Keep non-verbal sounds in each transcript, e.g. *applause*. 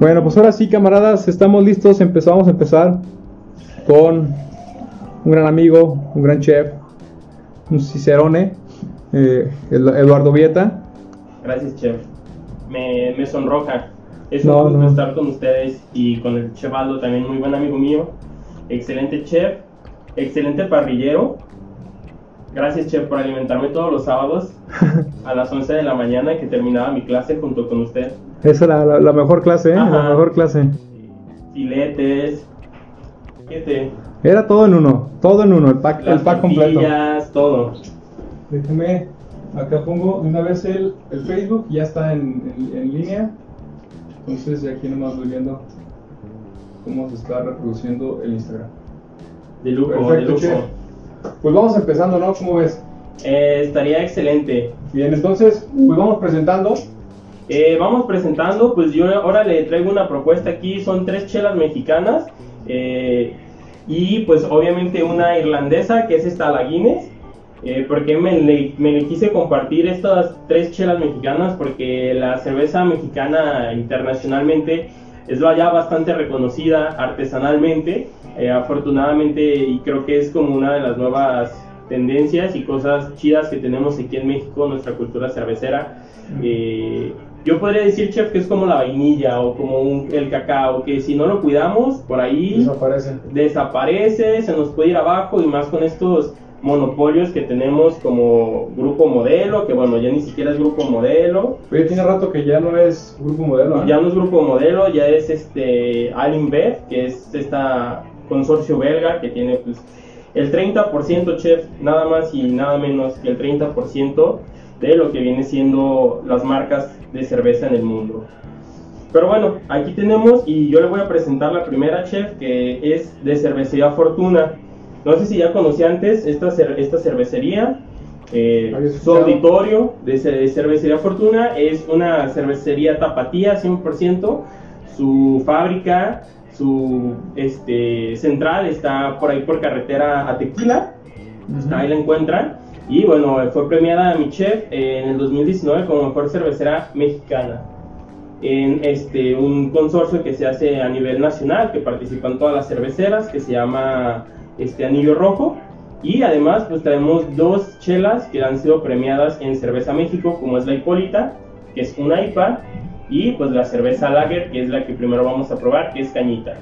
Bueno, pues ahora sí, camaradas, estamos listos. Empezamos a empezar con un gran amigo, un gran chef, un cicerone, eh, Eduardo Vieta. Gracias, chef. Me, me sonroja. Es un gusto estar con ustedes y con el chef Aldo, también muy buen amigo mío. Excelente chef, excelente parrillero. Gracias, chef, por alimentarme todos los sábados *laughs* a las 11 de la mañana que terminaba mi clase junto con usted. Esa es la, mejor clase, ¿eh? La mejor clase. Filetes. Era todo en uno, todo en uno, el pack, el pack completo. todo. Déjame, acá pongo una vez el, el Facebook, ya está en, en, línea. Entonces, aquí nomás voy viendo cómo se está reproduciendo el Instagram. De lujo, de lujo. Pues vamos empezando, ¿no? ¿Cómo ves? Eh, estaría excelente. Bien, entonces, pues vamos presentando. Eh, vamos presentando, pues yo ahora le traigo una propuesta aquí, son tres chelas mexicanas eh, y pues obviamente una irlandesa que es esta la Guinness. Eh, porque me le, me quise compartir estas tres chelas mexicanas porque la cerveza mexicana internacionalmente es ya bastante reconocida artesanalmente, afortunadamente y creo que es como una de las nuevas tendencias y cosas chidas que tenemos aquí en México, nuestra cultura cervecera. Eh, yo podría decir, chef, que es como la vainilla o como el cacao, que si no lo cuidamos, por ahí desaparece. desaparece, se nos puede ir abajo y más con estos monopolios que tenemos como grupo modelo, que bueno, ya ni siquiera es grupo modelo. Oye, tiene rato que ya no es grupo modelo. ¿eh? Ya no es grupo modelo, ya es este Alinbev, que es esta consorcio belga que tiene pues el 30%, chef, nada más y nada menos que el 30% de lo que viene siendo las marcas de cerveza en el mundo. Pero bueno, aquí tenemos y yo le voy a presentar la primera, chef, que es de Cervecería Fortuna. No sé si ya conocí antes esta, esta cervecería. Eh, su auditorio de, Cervecería Fortuna es una cervecería tapatía 100%. Su fábrica su este, central está por ahí por carretera a Tequila, ahí la encuentran. Y bueno, fue premiada a mi chef en el 2019 como mejor cervecera mexicana. En este, un consorcio que se hace a nivel nacional, que participan todas las cerveceras, que se llama este, Anillo Rojo. Y además, pues traemos dos chelas que han sido premiadas en Cerveza México, como es la Hipólita, que es una IPA, y pues la cerveza lager, que es la que primero vamos a probar, que es cañita.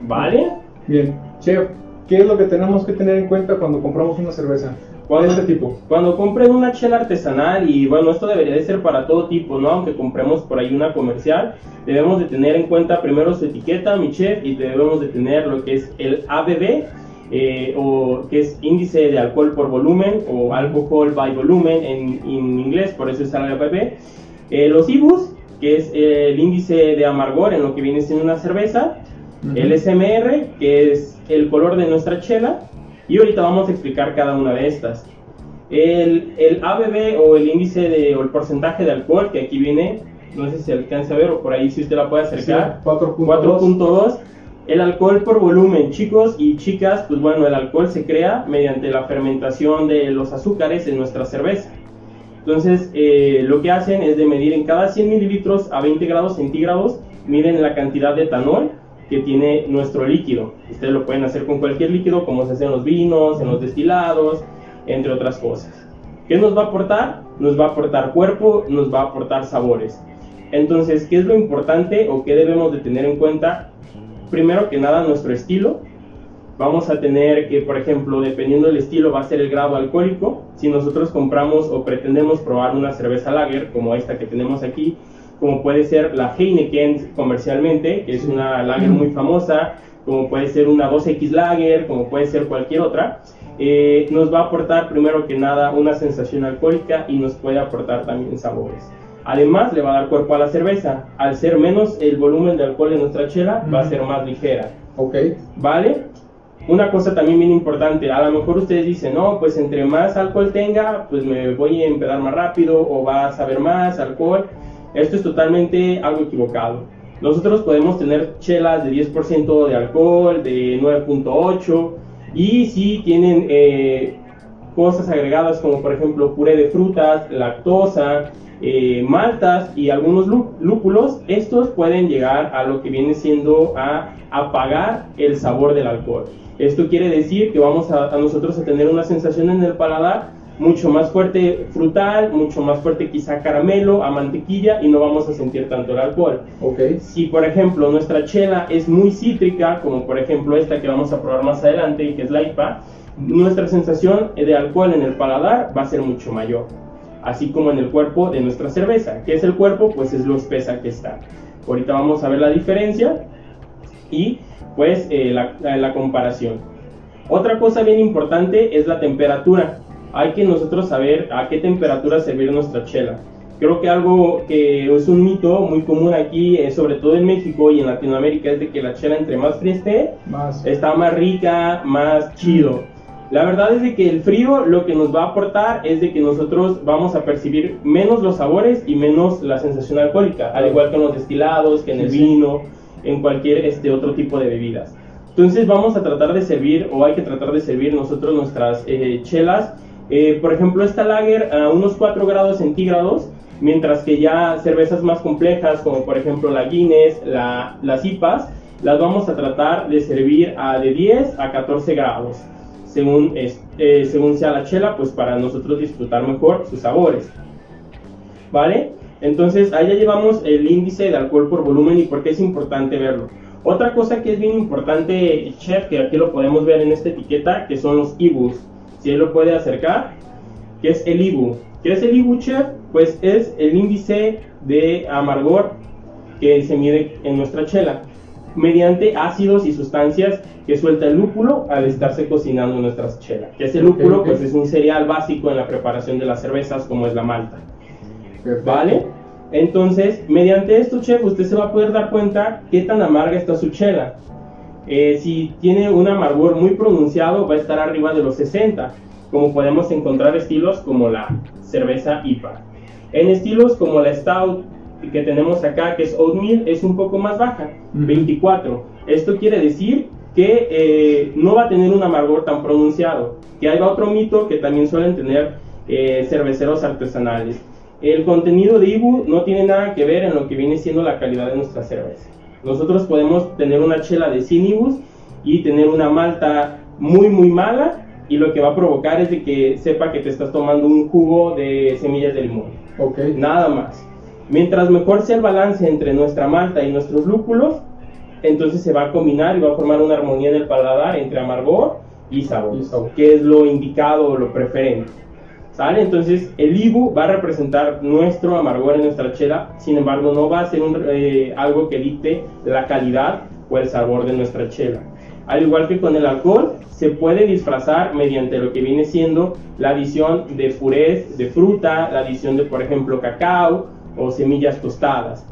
¿Vale? Bien. Chef, ¿qué es lo que tenemos que tener en cuenta cuando compramos una cerveza? ¿Cuál de este tipo? Cuando compren una chela artesanal, y bueno, esto debería de ser para todo tipo, ¿no? Aunque compremos por ahí una comercial, debemos de tener en cuenta primero su etiqueta, mi chef, y debemos de tener lo que es el ABV, eh, o que es índice de alcohol por volumen, o alcohol by volumen en, inglés, por eso es el ABV. Eh, los IBUs, que es el índice de amargor en lo que viene siendo una cerveza, el SMR, que es el color de nuestra chela, y ahorita vamos a explicar cada una de estas. El, el ABV o el índice de, o el porcentaje de alcohol, que aquí viene, no sé si se alcanza a ver o por ahí si usted la puede acercar, 4.2. El alcohol por volumen, chicos y chicas, pues bueno, el alcohol se crea mediante la fermentación de los azúcares en nuestra cerveza. Entonces, eh, lo que hacen es de medir en cada 100 mililitros a 20 grados centígrados, miden la cantidad de etanol que tiene nuestro líquido. Ustedes lo pueden hacer con cualquier líquido, como se hace en los vinos, en los destilados, entre otras cosas. ¿Qué nos va a aportar? Nos va a aportar cuerpo, nos va a aportar sabores. Entonces, ¿qué es lo importante o qué debemos de tener en cuenta? Primero que nada, nuestro estilo, vamos a tener que, por ejemplo, dependiendo del estilo, va a ser el grado alcohólico. Si nosotros compramos o pretendemos probar una cerveza lager, como esta que tenemos aquí, como puede ser la Heineken comercialmente, que es una lager muy famosa, como puede ser una 2X lager, como puede ser cualquier otra, eh, nos va a aportar primero que nada una sensación alcohólica y nos puede aportar también sabores. Además, le va a dar cuerpo a la cerveza. Al ser menos el volumen de alcohol en nuestra chela, va a ser más ligera. Ok. ¿Vale? una cosa también bien importante, a lo mejor ustedes dicen, no, pues entre más alcohol tenga, pues me voy a empedar más rápido o va a saber más alcohol. Esto es totalmente algo equivocado. Nosotros podemos tener chelas de 10% de alcohol, de 9.8 y si tienen eh, cosas agregadas como por ejemplo puré de frutas, lactosa, eh, maltas y algunos lúpulos, estos pueden llegar a lo que viene siendo a apagar el sabor del alcohol. Esto quiere decir que vamos a, nosotros a tener una sensación en el paladar mucho más fuerte frutal, mucho más fuerte quizá caramelo, a mantequilla y no vamos a sentir tanto el alcohol. Okay. Si por ejemplo nuestra chela es muy cítrica, como por ejemplo esta que vamos a probar más adelante y que es la IPA, nuestra sensación de alcohol en el paladar va a ser mucho mayor, así como en el cuerpo de nuestra cerveza. ¿Qué es el cuerpo? Pues es lo espesa que está. Ahorita vamos a ver la diferencia y pues eh, la, comparación. Otra cosa bien importante es la temperatura. Hay que nosotros saber a qué temperatura servir nuestra chela. Creo que algo que es un mito muy común aquí, eh, sobre todo en México y en Latinoamérica, es de que la chela entre más fría esté, está más rica, más chido. La verdad es de que el frío lo que nos va a aportar es de que nosotros vamos a percibir menos los sabores y menos la sensación alcohólica, al igual que en los destilados, que en el vino, en cualquier este otro tipo de bebidas. Entonces vamos a tratar de servir o hay que tratar de servir nosotros nuestras eh, chelas. Eh, por ejemplo, esta lager a unos 4 grados centígrados, mientras que ya cervezas más complejas como por ejemplo la Guinness, la, las IPAs, las vamos a tratar de servir a de 10 a 14 grados según, eh, según sea la chela, pues para nosotros disfrutar mejor sus sabores. ¿Vale? Entonces, ya llevamos el índice de alcohol por volumen y por qué es importante verlo. Otra cosa que es bien importante, chef, que aquí lo podemos ver en esta etiqueta, que son los IBUs. Si él lo puede acercar, ¿qué es el IBU? ¿Qué es el IBU, chef? Pues es el índice de amargor que se mide en nuestra chela mediante ácidos y sustancias que suelta el lúpulo al estarse cocinando nuestras chelas. Que ese lúpulo pues es un cereal básico en la preparación de las cervezas como es la malta. ¿Vale? Entonces, mediante esto, chef, usted se va a poder dar cuenta qué tan amarga está su chela. Eh, si tiene un amargor muy pronunciado, va a estar arriba de los 60, como podemos encontrar estilos como la cerveza IPA. En estilos como la Stout que tenemos acá, que es oatmeal, es un poco más baja, 24. Esto quiere decir que eh, no va a tener un amargor tan pronunciado. Que hay otro mito que también suelen tener eh, cerveceros artesanales. El contenido de Ibu no tiene nada que ver en lo que viene siendo la calidad de nuestra cerveza. Nosotros podemos tener una chela de sin y tener una malta muy muy mala y lo que va a provocar es de que sepa que te estás tomando un jugo de semillas de limón. Okay. Nada más. Mientras mejor sea el balance entre nuestra malta y nuestros lúpulos, entonces se va a combinar y va a formar una armonía en el paladar entre amargor y sabor, que es lo indicado o lo preferente. ¿Sale? Entonces el Ibu va a representar nuestro amargor en nuestra chela, sin embargo no va a ser eh, algo que dicte la calidad o el sabor de nuestra chela. Al igual que con el alcohol, se puede disfrazar mediante lo que viene siendo la adición de purés de fruta, la adición de por ejemplo cacao o semillas tostadas.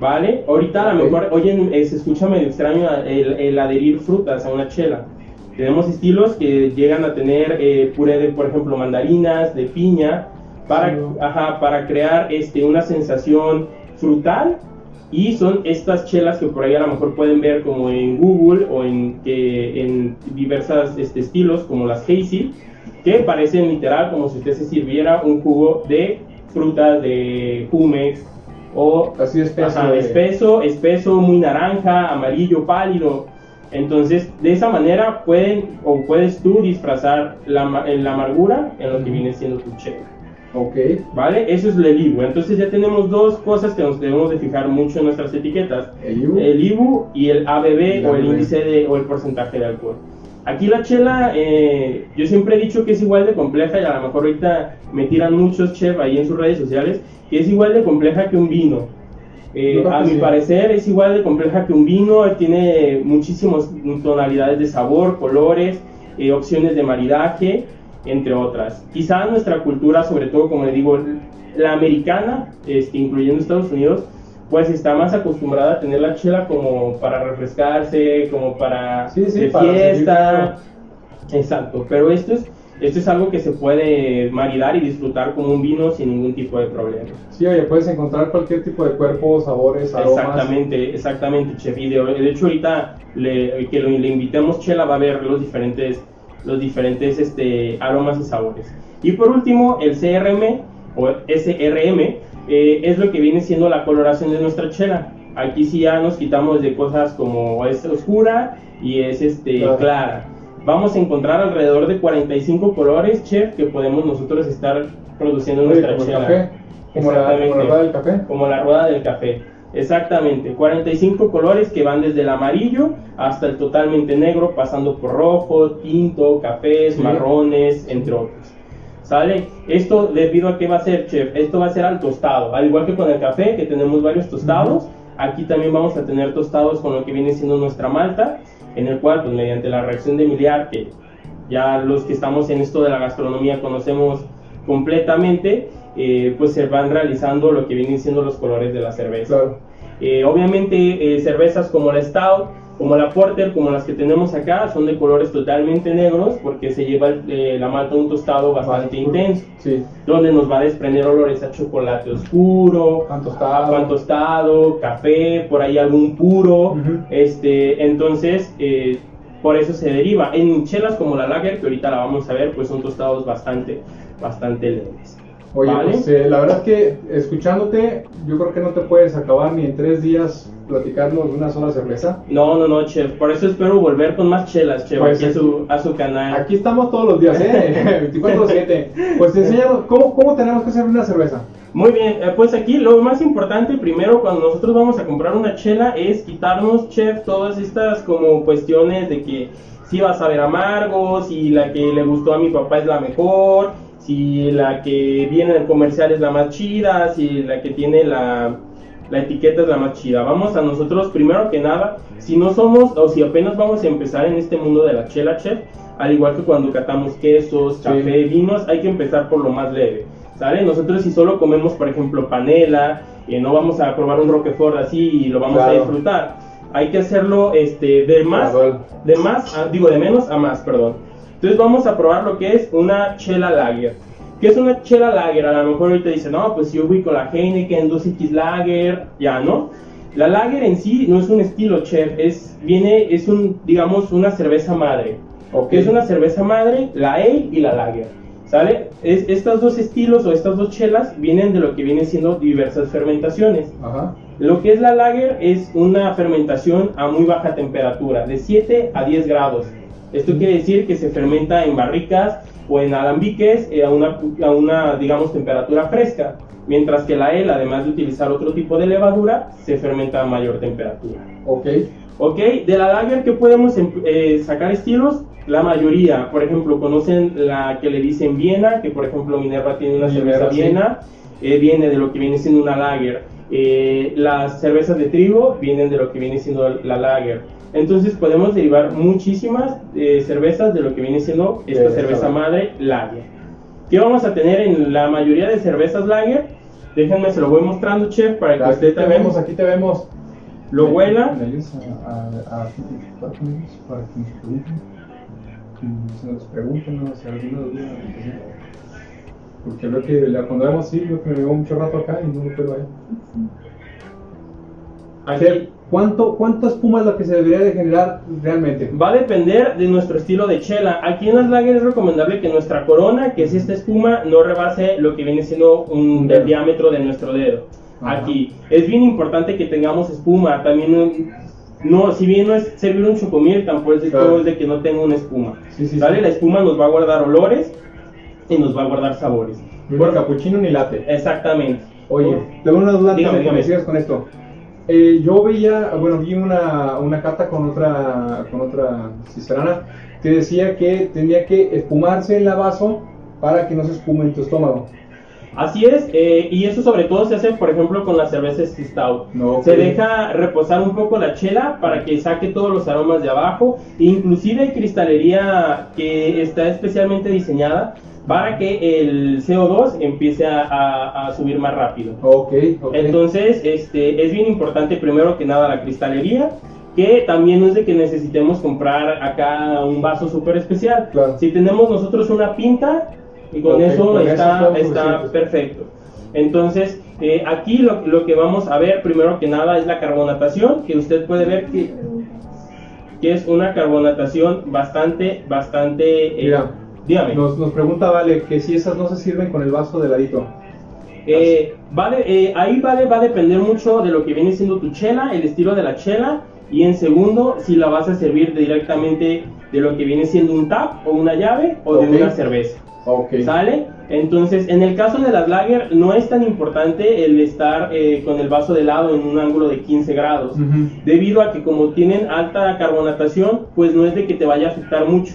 ¿Vale? Ahorita a lo mejor, oye, se escucha medio extraño el, adherir frutas a una chela. Tenemos estilos que llegan a tener eh, puré de, por ejemplo, mandarinas, de piña, para, para crear este, una sensación frutal. Y son estas chelas que por ahí a lo mejor pueden ver como en Google o en, que, en diversos este, estilos, como las Hazy, que parecen literal como si usted se sirviera un jugo de frutas de Jumex o así espeso, espeso, espeso, muy naranja, amarillo, pálido. Entonces, de esa manera pueden o puedes tú disfrazar la, la amargura en lo que viene siendo tu chela. Ok. ¿Vale? Eso es el IBU. Entonces ya tenemos dos cosas que nos debemos de fijar mucho en nuestras etiquetas. El IBU, el IBU y el ABB o el índice de, o el porcentaje de alcohol. Aquí la chela, eh, yo siempre he dicho que es igual de compleja y a lo mejor ahorita me tiran muchos chefs ahí en sus redes sociales, que es igual de compleja que un vino. Eh, a mi parecer es igual de compleja que un vino, tiene muchísimas tonalidades de sabor, colores, eh, opciones de maridaje, entre otras. Quizá nuestra cultura, sobre todo como le digo, la americana, este, incluyendo Estados Unidos, pues está más acostumbrada a tener la chela como para refrescarse, como para fiesta. Exacto, pero esto es, esto es algo que se puede maridar y disfrutar como un vino sin ningún tipo de problema. Sí, oye, puedes encontrar cualquier tipo de cuerpo, sabores, aromas. Exactamente, exactamente, chef. Y de, hecho ahorita le, que le invitemos chela va a ver los diferentes, los diferentes este, aromas y sabores. Y por último, el CRM o SRM eh, es lo que viene siendo la coloración de nuestra chela. Aquí sí ya nos quitamos de cosas como es oscura y es este Claro. clara. Vamos a encontrar alrededor de 45 colores, chef, que podemos nosotros estar produciendo Oye, nuestra como el chela. café, como la, como la rueda del café. Como la rueda del café. Exactamente, 45 colores que van desde el amarillo hasta el totalmente negro, pasando por rojo, tinto, cafés, Sí. marrones, entre otros. ¿Sale? Esto debido a qué va a ser, chef. Esto va a ser al tostado. Al igual que con el café, que tenemos varios tostados, aquí también vamos a tener tostados con lo que viene siendo nuestra malta, en el cual, pues mediante la reacción de Miliar, que ya los que estamos en esto de la gastronomía conocemos completamente, eh, pues se van realizando lo que vienen siendo los colores de la cerveza. Claro. Eh, obviamente eh, cervezas como la Stout, como la Porter, como las que tenemos acá, son de colores totalmente negros porque se lleva eh, la malta un tostado bastante intenso, Sí. donde nos va a desprender olores a chocolate oscuro, Pan tostado. pan tostado, café, por ahí algún puro, este, entonces eh, por eso se deriva. En chelas como la Lager, que ahorita la vamos a ver, pues son tostados bastante, bastante leves. Oye, ¿Vale? pues eh, la verdad es que escuchándote, yo creo que no te puedes acabar ni en tres días platicarnos de una sola cerveza. No, no, no, chef. Por eso espero volver con más chelas, chef, Pues aquí a su, a su canal. Aquí estamos todos los días, ¿eh? *laughs* *laughs* 24-7. Pues enséñanos, ¿cómo, ¿cómo tenemos que hacer una cerveza? Muy bien, eh, pues aquí lo más importante primero cuando nosotros vamos a comprar una chela es quitarnos, chef, todas estas como cuestiones de que si va a saber amargo, si la que le gustó a mi papá es la mejor, si la que viene del comercial es la más chida, si la que tiene la, la etiqueta es la más chida. Vamos a nosotros primero que nada, si no somos o si apenas vamos a empezar en este mundo de la chela, chef, al igual que cuando catamos quesos, Sí. café, vinos, hay que empezar por lo más leve. ¿Sale? Nosotros si solo comemos, por ejemplo, panela, eh, no vamos a probar un Roquefort así y lo vamos a Claro. disfrutar. Hay que hacerlo este, de más, de más, a- digo de menos a más, perdón. Entonces vamos a probar lo que es una chela lager. ¿Qué es una chela lager? A lo mejor ahorita dicen, no, pues yo ubico la Heineken, 2X Lager, ya, ¿no? La lager en sí no es un estilo, chef, es, viene, es un, digamos, una cerveza madre. Ok. que es una cerveza madre, la ale y la lager. ¿Sale? Es, estos dos estilos o estas dos chelas vienen de lo que vienen siendo diversas fermentaciones. Ajá. Lo que es la lager es una fermentación a muy baja temperatura, de 7 a 10 grados. Esto quiere decir que se fermenta en barricas o en alambiques eh, a, una, a una, digamos, temperatura fresca. Mientras que la ale, además de utilizar otro tipo de levadura, se fermenta a mayor temperatura. Ok. Ok, de la lager que podemos em- eh, sacar estilos, la mayoría, por ejemplo, conocen la que le dicen Viena, que por ejemplo Minerva tiene una Minerva, cerveza sí. Viena, eh, viene de lo que viene siendo una lager. Eh, las cervezas de trigo vienen de lo que viene siendo la lager. Entonces podemos derivar muchísimas eh, cervezas de lo que viene siendo esta De cerveza esta. madre lager. ¿Qué vamos a tener en la mayoría de cervezas lager? Déjenme, se lo voy mostrando, chef, para que Aquí usted te también vemos, aquí te vemos. lo ¿Me- huela. ¿Me ayudas a, a, a identificar con ellos para que nos pregunten? Que se nos pregunten, ¿no? Si alguna duda. lo que sea. Porque la, cuando vemos sí, veo que me llevo mucho rato acá y no lo pelo ahí. Aquí, ¿cuánto, ¿Cuánta espuma es la que se debería de generar realmente? Va a depender de nuestro estilo de chela. Aquí en las lager es recomendable que nuestra corona, que es esta espuma, no rebase lo que viene siendo un, Un el dedo. diámetro de nuestro dedo. Ajá. Aquí es bien importante que tengamos espuma. También no, si bien no es servir un chocomil, tampoco es de, Claro. todo es de que no tenga una espuma. Sí, sí, ¿Sale? sí. La espuma nos va a guardar olores y nos va a guardar sabores. Ni capuchino ni latte. Exactamente. Oye, tengo una duda antes de que me sigas con esto. Eh, yo veía, bueno, vi una, una carta con otra, con otra cisterana que decía que tenía que espumarse en la vaso para que no se espume en tu estómago. Así es, eh, y eso sobre todo se hace, por ejemplo, con las cervezas Stout. No. Se deja reposar un poco la chela para que saque todos los aromas de abajo. Inclusive hay cristalería que está especialmente diseñada para que el CO2 empiece a, a- a subir más rápido. Ok, ok. Entonces, este, es bien importante primero que nada la cristalería, que también no es de que necesitemos comprar acá un vaso súper especial. Claro. Si tenemos nosotros una pinta, y con Ok, eso con eso está, estamos está perfecto. Entonces, eh, aquí lo, lo que vamos a ver primero que nada es la carbonatación, que usted puede ver que, que es una carbonatación bastante, bastante... eh, Mira, dígame. Nos, nos pregunta Vale que si esas no se sirven con el vaso de ladito. Eh, va de- eh, ahí vale, va a depender mucho de lo que viene siendo tu chela, el estilo de la chela, y en segundo, si la vas a servir directamente de lo que viene siendo un tap o una llave o de una cerveza. Ok. ¿Sale? Entonces, en el caso de las lager, no es tan importante el estar eh, con el vaso de lado en un ángulo de 15 grados, debido a que como tienen alta carbonatación, pues no es de que te vaya a afectar mucho.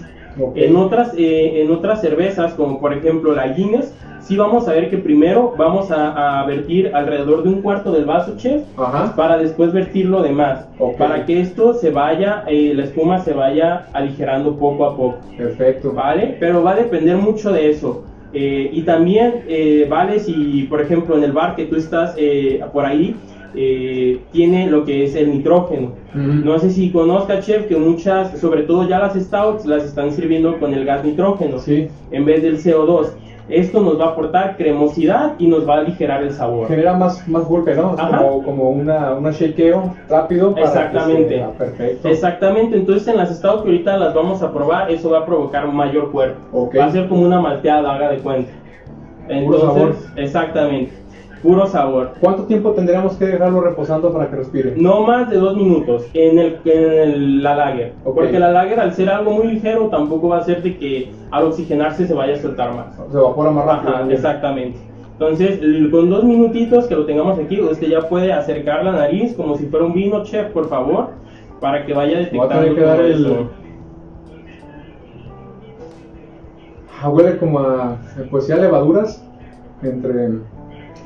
En otras, eh, en otras cervezas, como por ejemplo la Guinness, sí vamos a ver que primero vamos a, a vertir alrededor de un cuarto del vaso, chef, Ajá. para después vertir lo demás, Ok. para que esto se vaya, eh, la espuma se vaya aligerando poco a poco. Perfecto. ¿vale? Pero va a depender mucho de eso. Eh, y también, eh, vale, si por ejemplo en el bar que tú estás eh, por ahí, eh, tiene lo que es el nitrógeno. Ujú. No sé si conozca, chef, que muchas, sobre todo ya las stouts, las están sirviendo con el gas nitrógeno Sí. en vez del CO2. Esto nos va a aportar cremosidad y nos va a aligerar el sabor. Genera más, más golpe, ¿no? Como, como una, una shakeo rápido. para que Exactamente. sea perfecto. Exactamente, entonces en las stouts que ahorita las vamos a probar, eso va a provocar mayor cuerpo. Va a ser como una malteada, haga de cuenta. Sabor. exactamente, puro sabor. ¿Cuánto tiempo tendríamos que dejarlo reposando para que respire? No más de dos minutos en, el, en el- la lager. Ok. Porque la lager, al ser algo muy ligero, tampoco va a hacer de que al oxigenarse se vaya a soltar más. Se evapora más rápido. Ajá, exactamente. Entonces, con dos minutitos que lo tengamos aquí, usted ya puede acercar la nariz como si fuera un vino, chef, por favor, para que vaya detectando tener que dar el- eso. Ah, huele como a, pues sí, a levaduras. Entre.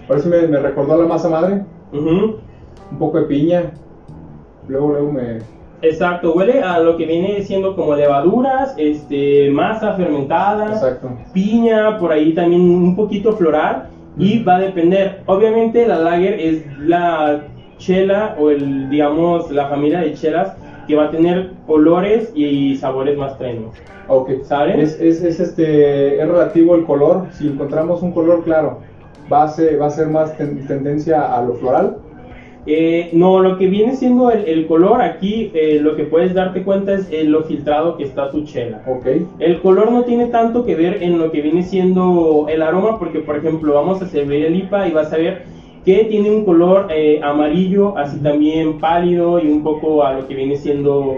Parece me, me recordó a la masa madre. Ujú. Un poco de piña. Luego, luego me. Exacto, huele a lo que viene siendo como levaduras, este, masa fermentada, Exacto. piña, por ahí también un poquito floral y Ujú. va a depender. Obviamente la lager es la chela o el, digamos, la familia de chelas que va a tener olores y sabores más trenos. Ok. ¿Saben? Es, es, es, este, es relativo el color. Si encontramos un color claro, va a ser, va a ser más ten- tendencia a lo floral. Eh, no, lo que viene siendo el, el color aquí, eh, lo que puedes darte cuenta es eh, lo filtrado que está tu chela. Ok. El color no tiene tanto que ver en lo que viene siendo el aroma, porque por ejemplo vamos a servir el IPA y vas a ver que tiene un color eh, amarillo, así también pálido y un poco a lo que viene siendo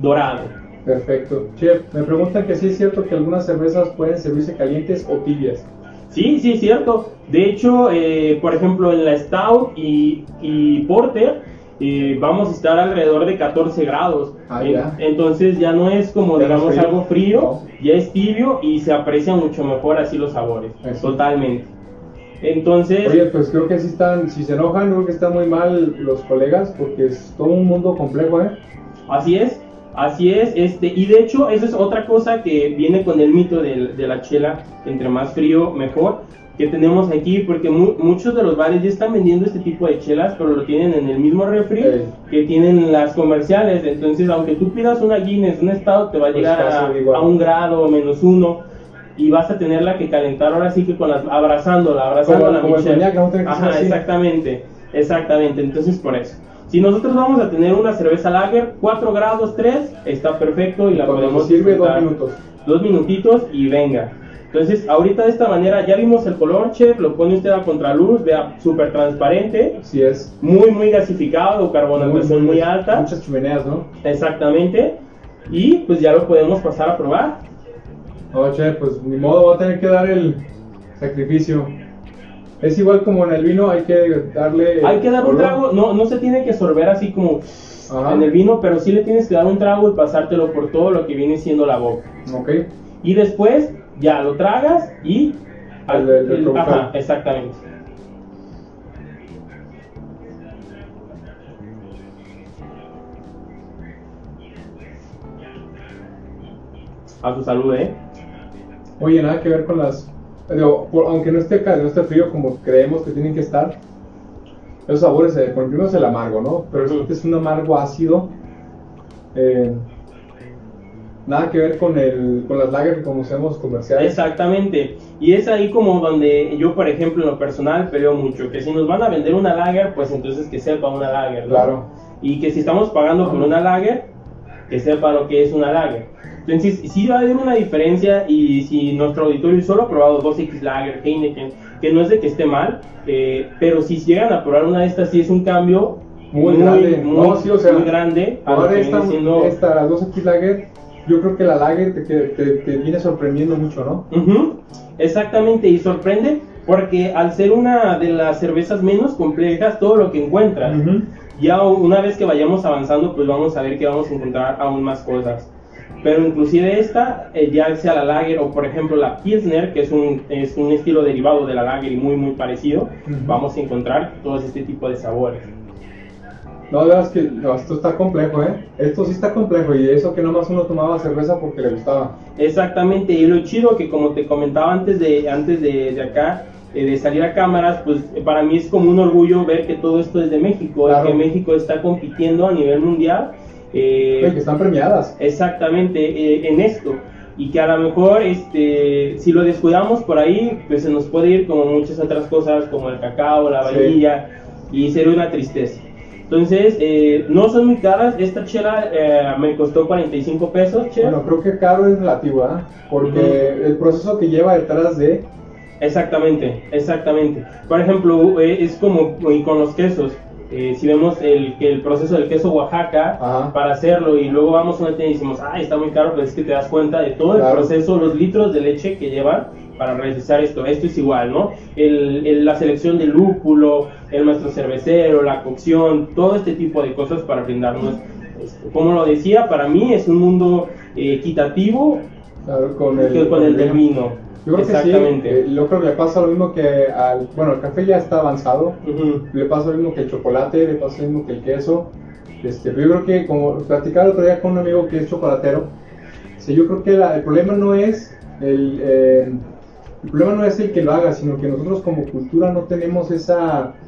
dorado. Perfecto. Chef, me preguntan que si es cierto que algunas cervezas pueden servirse calientes o tibias. Sí, sí, es cierto. De hecho, eh, por ejemplo, en la Stout y, y Porter eh, vamos a estar alrededor de 14 grados. Ah, ya. entonces ya no es como, Ya digamos, frío. algo frío, No. ya es tibio y se aprecian mucho mejor así los sabores. Eso. Totalmente. Entonces, Oye, pues creo que sí están, si se enojan, creo que están muy mal los colegas, porque es todo un mundo complejo, ¿eh? así es. Así es, este, y de hecho, eso es otra cosa que viene con el mito del- de, la chela, entre más frío, mejor, que tenemos aquí, porque mu- muchos de los bares ya están vendiendo este tipo de chelas, pero lo tienen en el mismo refri que tienen las comerciales, entonces aunque tú pidas una Guinness, un Stout, te va a Pues llegar a, un grado o menos uno, y vas a tenerla que calentar ahora sí que con las, abrazándola, abrazándola, como el Michelle. Tiene que Ajá, exactamente, exactamente, entonces por eso. Si nosotros vamos a tener una cerveza lager, 4 grados 3, está perfecto y la Cuando podemos sirve dos minutos. Dos minutitos y venga. Entonces, ahorita de esta manera ya vimos el color, chef, lo pone usted a contraluz, vea, súper transparente, Así es. muy, muy gasificado, carbonatación muy, alta. Muchas chimeneas, ¿no? Exactamente. Y pues ya lo podemos pasar a probar. No, che, pues ni modo, va a tener que dar el sacrificio. Es igual como en el vino, hay que darle. Hay que dar un trago, no, no se tiene que sorber así como Ajá. en el vino, pero sí le tienes que dar un trago y pasártelo por todo lo que viene siendo la boca. Ok. Y después ya lo tragas y... El- el- el ajá, exactamente. A tu salud, ¿eh? Oye, nada que ver con las. Digo, por- aunque no esté, no esté frío como creemos que tienen que estar, esos sabores, eh, por primero es el amargo, ¿no? Pero este es un amargo ácido. eh, nada que ver con, el, con las lager que conocemos comerciales. Exactamente. Y es ahí como donde yo, por ejemplo, en lo personal peleo mucho. Que si nos van a vender una lager, pues entonces que sepa una lager. ¿no? Claro. Y que si estamos pagando por una lager, que sepa lo que es una lager. Entonces, sí va a haber una diferencia y si nuestro auditorio solo ha probado 2X Lager, Heineken, que no es de que esté mal, eh, pero si llegan a probar una de estas, sí es un cambio muy, grande, muy, no, sí, o sea, muy grande. Ahora esta, esta, la 2X Lager, yo creo que la Lager te, te, te viene sorprendiendo mucho, ¿no? Ujú, Exactamente, y sorprende porque al ser una de las cervezas menos complejas, todo lo que encuentras, ya una vez que vayamos avanzando, pues vamos a ver que vamos a encontrar aún más cosas. Pero inclusive esta, eh, ya sea la Lager o por ejemplo la Pilsner, que es un, es un estilo derivado de la Lager y muy muy parecido, vamos a encontrar todos este tipo de sabores. No, de verdad es que esto está complejo, ¿eh? Esto sí está complejo y eso que nomás uno tomaba cerveza porque le gustaba. Exactamente, y lo chido que como te comentaba antes de, antes de, de acá, eh, de salir a cámaras, pues eh, para mí es como un orgullo ver que todo esto es de México, y Claro. que México está compitiendo a nivel mundial. Eh, que están premiadas. exactamente eh, en esto y que a lo mejor este si lo descuidamos por ahí pues se nos puede ir como muchas otras cosas como el cacao la Sí. vainilla y sería una tristeza entonces eh, no son muy caras esta chela eh, me costó 45 pesos chef. Bueno, creo que caro es relativo, ¿ah? Porque Ujú. el proceso que lleva detrás de... Exactamente, exactamente. Por ejemplo, eh, es como y con los quesos. Eh, si vemos el, que el proceso del queso Oaxaca Ajá. para hacerlo y luego vamos a una tienda y decimos, ay, está muy caro, pero es que te das cuenta de todo el proceso, los litros de leche que llevan para realizar esto. Esto es igual, ¿no? El, el- la selección del lúpulo, el nuestro cervecero, la cocción, todo este tipo de cosas para brindarnos. esto. Como lo decía, para mí es un mundo eh, equitativo claro, con el, con el del vino. Yo creo que sí. eh, yo creo que le pasa lo mismo que al... Bueno, el café ya está avanzado. Le pasa lo mismo que el chocolate, le pasa lo mismo que el queso. Este, pero yo creo que, como platicaba el otro día con un amigo que es chocolatero, sí, yo creo que la- el problema no es el, eh, el problema no es el que lo haga, sino que nosotros como cultura no tenemos esa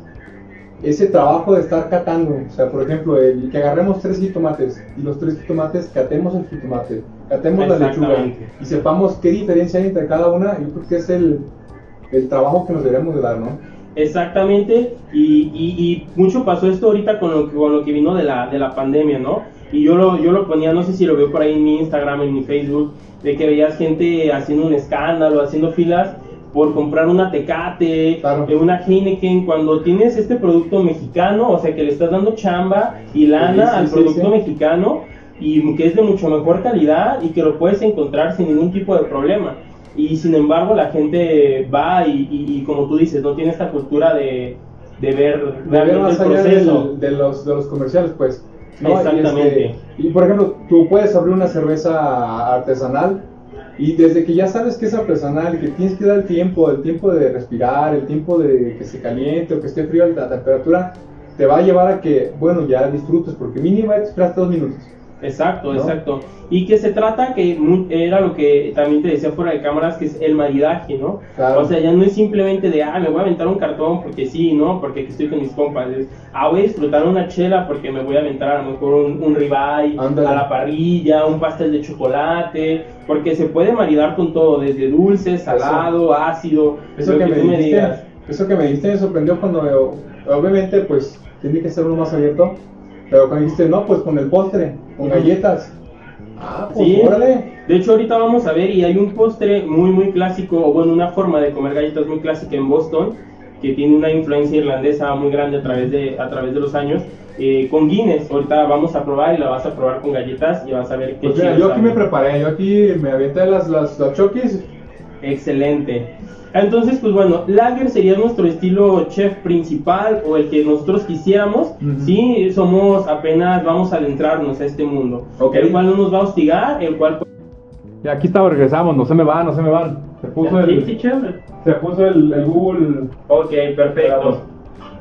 ese trabajo de estar catando. O sea, por ejemplo, el que agarremos tres jitomates y los tres jitomates catemos el jitomate, catemos la lechuga y sepamos qué diferencia hay entre cada una, yo creo que es el, el trabajo que nos deberíamos de dar, ¿no? Exactamente, y, y- y mucho pasó esto ahorita con lo que, con lo que vino de la, de la pandemia, ¿no? Y yo lo, yo lo ponía, no sé si lo veo por ahí en mi Instagram, en mi Facebook, de que veías gente haciendo un escándalo, haciendo filas por comprar una Tecate, Claro. eh, una Heineken, cuando tienes este producto mexicano, o sea que le estás dando chamba y lana Sí, sí, al producto sí. mexicano y que es de mucho mejor calidad y que lo puedes encontrar sin ningún tipo de problema. Y sin embargo la gente va y, y- y como tú dices, no tiene esta cultura de, de ver de ver realmente más el allá proceso. del- de, los, de los comerciales, pues. Y, Exactamente. este, y, por ejemplo, tú puedes abrir una cerveza artesanal y desde que ya sabes que es artesanal y que tienes que dar el tiempo, el tiempo de respirar, el tiempo de que se caliente o que esté frío la temperatura, te va a llevar a que, bueno, ya disfrutes, porque mínimo esperas dos minutos. Exacto, ¿no? exacto. Y que se trata, que era lo que también te decía fuera de cámaras, que es el maridaje, ¿no? Claro. O sea, ya no es simplemente de, ah, me voy a aventar un cartón porque sí, ¿no? Porque aquí estoy con mis compas. Es, ah, voy a disfrutar una chela porque me voy a aventar a lo mejor un, un ribeye a la parrilla, un pastel de chocolate, porque se puede maridar con todo, desde dulce, salado, ácido, Eso lo que, me tú me dijiste, digas. eso que me dijiste me sorprendió cuando, obviamente, pues, tiene que ser uno más abierto, pero cuando dijiste, no, pues con el postre, con galletas. Ah, pues, Sí. órale. De hecho, ahorita vamos a ver y hay un postre muy, muy clásico, o bueno, una forma de comer galletas muy clásica en Boston, que tiene una influencia irlandesa muy grande a través de, a través de los años, eh, con Guinness. Ahorita vamos a probar y la vas a probar con galletas y vas a ver qué Pues mira, chido yo aquí sabe. me preparé, yo aquí me aventé las, las, las chokis. Excelente. Entonces, pues bueno, Lager sería nuestro estilo chef principal o el que nosotros quisiéramos. Ujú. Sí, somos apenas, vamos a adentrarnos a este mundo. Ok. El cual no nos va a hostigar, el cual... Y aquí estamos, regresamos, no se me van, no se me van. Se puso Sí, el, sí, chévere. se puso el, el Google. Ok, perfecto.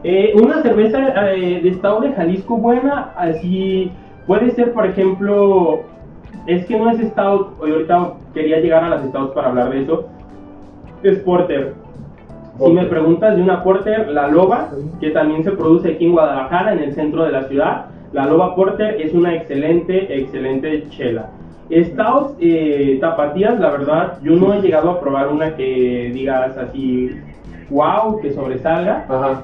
Eh, una cerveza eh, de estado de Jalisco buena, así puede ser, por ejemplo, es que no es stout, hoy ahorita quería llegar a las stouts para hablar de eso, es porter. Si me preguntas de una porter, la loba, que también se produce aquí en Guadalajara, en el centro de la ciudad, la loba porter es una excelente, excelente chela. Stouts eh, tapatías, la verdad, yo no he llegado a probar una que digas así, wow, que sobresalga. Ajá.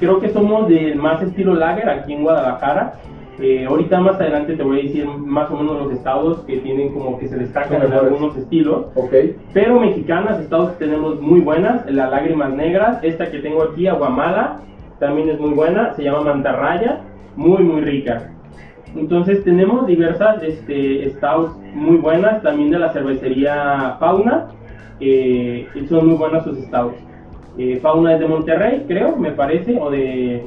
Creo que somos del más estilo lager aquí en Guadalajara. Eh, ahorita más adelante te voy a decir más o menos los estados que tienen como que se destacan en algunos estilos. Ok. Pero mexicanas, estados que tenemos muy buenas, las lágrimas negras, esta que tengo aquí, aguamala, también es muy buena, se llama mantarraya, muy muy rica. Entonces tenemos diversas este, stouts muy buenas, también de la cervecería Fauna, eh, son muy buenas sus stouts. Eh, Fauna es de Monterrey, creo, me parece, o de...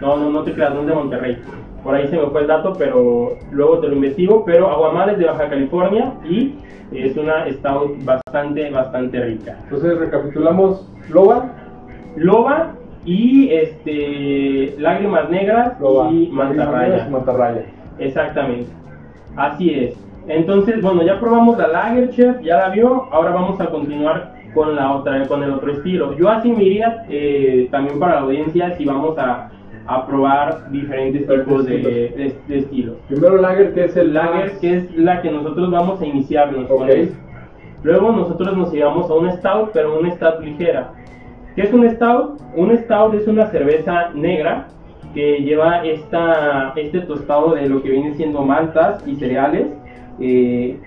No, no, no te creas, no es de Monterrey. Por ahí se me fue el dato, pero luego te lo investigo. Pero Aguamala es de Baja California y es una stout bastante, bastante rica. Entonces recapitulamos. Loba. Loba y este lágrimas negras Loba. y mantarraya. Mantarraya. Exactamente. Así es. Entonces, bueno, ya probamos la Lager Chef, ya la vio. Ahora vamos a continuar con la otra, con el otro estilo. Yo así me iría eh, también para la audiencia si vamos a, a probar diferentes tipos de, estilos. de- de estilos. Primero Lager, que es el Lager, que es la que nosotros vamos a iniciarnos con Ok. esto. Luego nosotros nos llevamos a un stout, pero una stout ligera. ¿Qué es un stout? Un stout es una cerveza negra que lleva esta, este tostado de lo que viene siendo maltas y cereales, eh,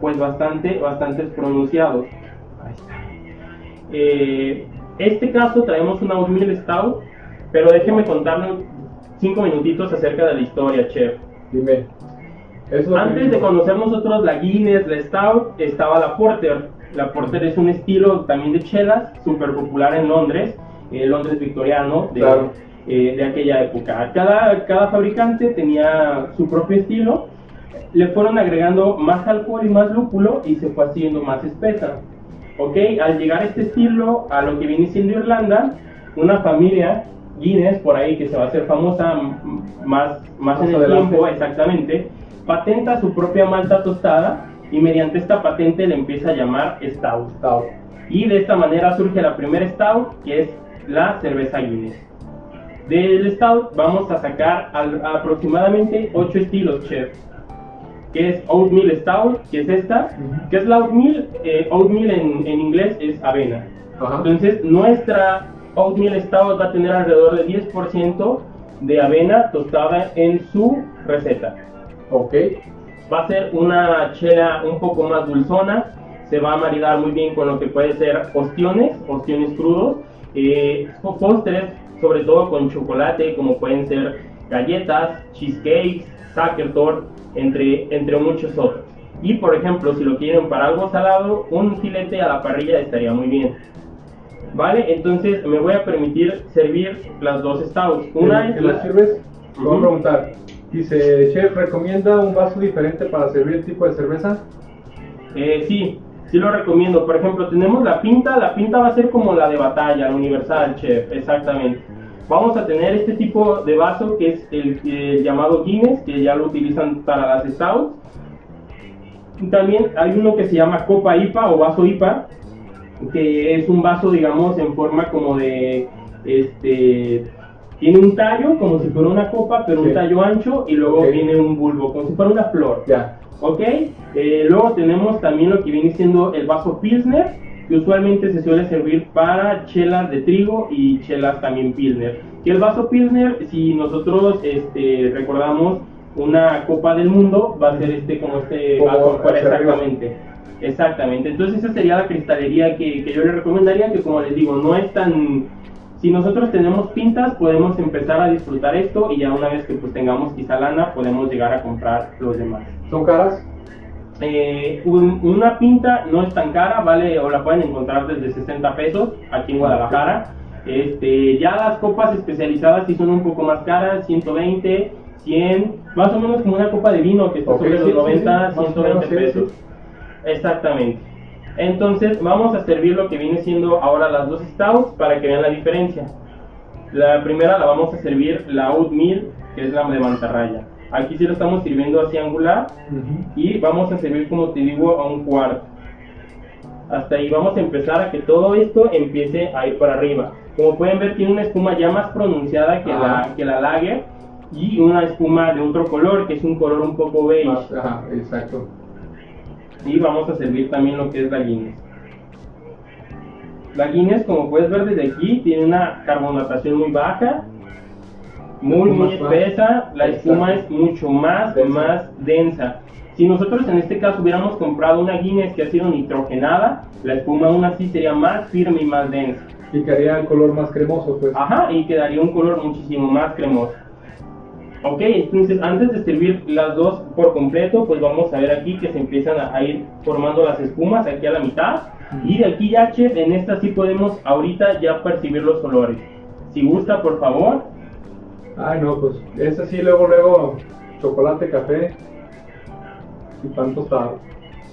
pues bastante, bastante pronunciados. Ahí está. Eh, este caso traemos una oatmeal stout, pero déjeme contarle cinco minutitos acerca de la historia, chef. Dime. Eso Antes de conocer nosotros la Guinness, la Stout, estaba la Porter. La Porter es un estilo también de chelas, súper popular en Londres, eh, Londres victoriano de, Claro. eh, de aquella época. Cada, cada fabricante tenía su propio estilo, le fueron agregando más alcohol y más lúpulo y se fue haciendo más espesa. Ok, al llegar a este estilo, a lo que viene siendo Irlanda, una familia Guinness por ahí que se va a hacer famosa más, más, en el adelante. tiempo, exactamente, patenta su propia malta tostada y mediante esta patente le empieza a llamar Stout. Stout. Y de esta manera surge la primera Stout, que es la cerveza Guinness. Del Stout vamos a sacar al- aproximadamente 8 estilos, chef. Que es Oatmeal Stout, que es esta. Ujú. que es la Oatmeal? Eh, oatmeal en, en inglés es avena. Ajá. Entonces, nuestra Oatmeal Stout va a tener alrededor de 10% de avena tostada en su receta. Ok. Va a ser una chela un poco más dulzona. Se va a maridar muy bien con lo que puede ser ostiones, ostiones crudos, eh, po- postres, sobre todo con chocolate, como pueden ser galletas, cheesecakes, Sachertorte, entre, entre muchos otros. Y por ejemplo, si lo quieren para algo salado, un filete a la parrilla estaría muy bien. Vale, entonces me voy a permitir servir las dos stouts. Una ¿Que es que la sirves? Te voy a preguntar. Dice, chef, ¿recomienda un vaso diferente para servir el tipo de cerveza? Eh, sí, sí lo recomiendo. Por ejemplo, tenemos la pinta. La pinta va a ser como la de batalla, la universal, chef. Exactamente. Vamos a tener este tipo de vaso que es el, el llamado Guinness, que ya lo utilizan para las stouts. También hay uno que se llama copa IPA o vaso IPA, que es un vaso, digamos, en forma como de, este, tiene un tallo como si fuera una copa, pero Sí. un tallo ancho y luego Ok. viene un bulbo, como si fuera una flor. Ya. ¿Ok? Eh, luego tenemos también lo que viene siendo el vaso Pilsner, que usualmente se suele servir para chelas de trigo y chelas también Pilsner. Y el vaso Pilsner, si nosotros este, recordamos una Copa del Mundo, va a ser este como este vaso arriba. Exactamente. Entonces esa sería la cristalería que, que yo le recomendaría, que como les digo, no es tan... Si nosotros tenemos pintas, podemos empezar a disfrutar esto y ya una vez que pues tengamos quizá lana, podemos llegar a comprar los demás. ¿Son caras? Eh, un- una pinta no es tan cara, vale, o la pueden encontrar desde 60 pesos aquí en Guadalajara. Este, ya las copas especializadas sí son un poco más caras, 120, 100, más o menos como una copa de vino que está Ok, sobre sí, los sí, 90, sí, o 120 menos, sí, pesos. Exactamente. Entonces vamos a servir lo que viene siendo ahora las dos stouts para que vean la diferencia. La primera la vamos a servir la oatmeal, que es la de mantarraya. Aquí sí lo estamos sirviendo así angular y vamos a servir como te digo a un cuarto hasta ahí vamos a empezar a que todo esto empiece a ir para arriba como pueden ver tiene una espuma ya más pronunciada que, la, que la lager y una espuma de otro color que es un color un poco beige Más- Ajá, exacto. Y vamos a servir también lo que es la Guinness la Guinness como puedes ver desde aquí tiene una carbonatación muy baja muy, muy espesa, la espuma es mucho más, Densa. más densa. Si nosotros en este caso hubiéramos comprado una Guinness que ha sido nitrogenada, la espuma aún así sería más firme y más densa. Y que haría el color más cremoso, pues. Ajá, y quedaría un color muchísimo más cremoso. Ok, entonces antes de servir las dos por completo, pues vamos a ver aquí que se empiezan a, a ir formando las espumas aquí a la mitad. Y de aquí ya, chef, en esta sí podemos ahorita ya percibir los olores. Si gusta, por favor. Ay, no, pues es así, luego, luego, chocolate, café y pan tostado.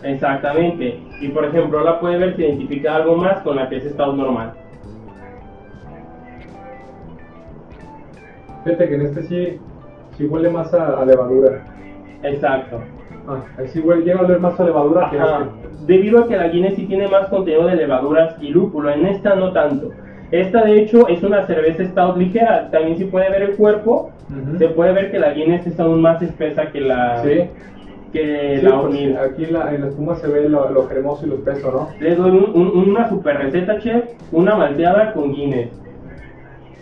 Exactamente. Y por ejemplo, ahora puede ver si identifica algo más con la que es estado normal. Fíjate que en este sí, sí huele más a, a levadura. Exacto. Ah, ahí sí huele, llega a oler más a levadura que Ajá. Debido a que la Guinness sí tiene más contenido de levaduras y lúpulo, en esta no tanto. Esta de hecho es una cerveza stout ligera, también si puede ver el cuerpo, Ujú. se puede ver que la Guinness es aún más espesa que la Sí. que Sí, la pues, aquí en la, en la espuma se ve lo, lo cremoso y lo espeso, ¿no? Les doy un- un- una super receta, chef, una malteada con Guinness.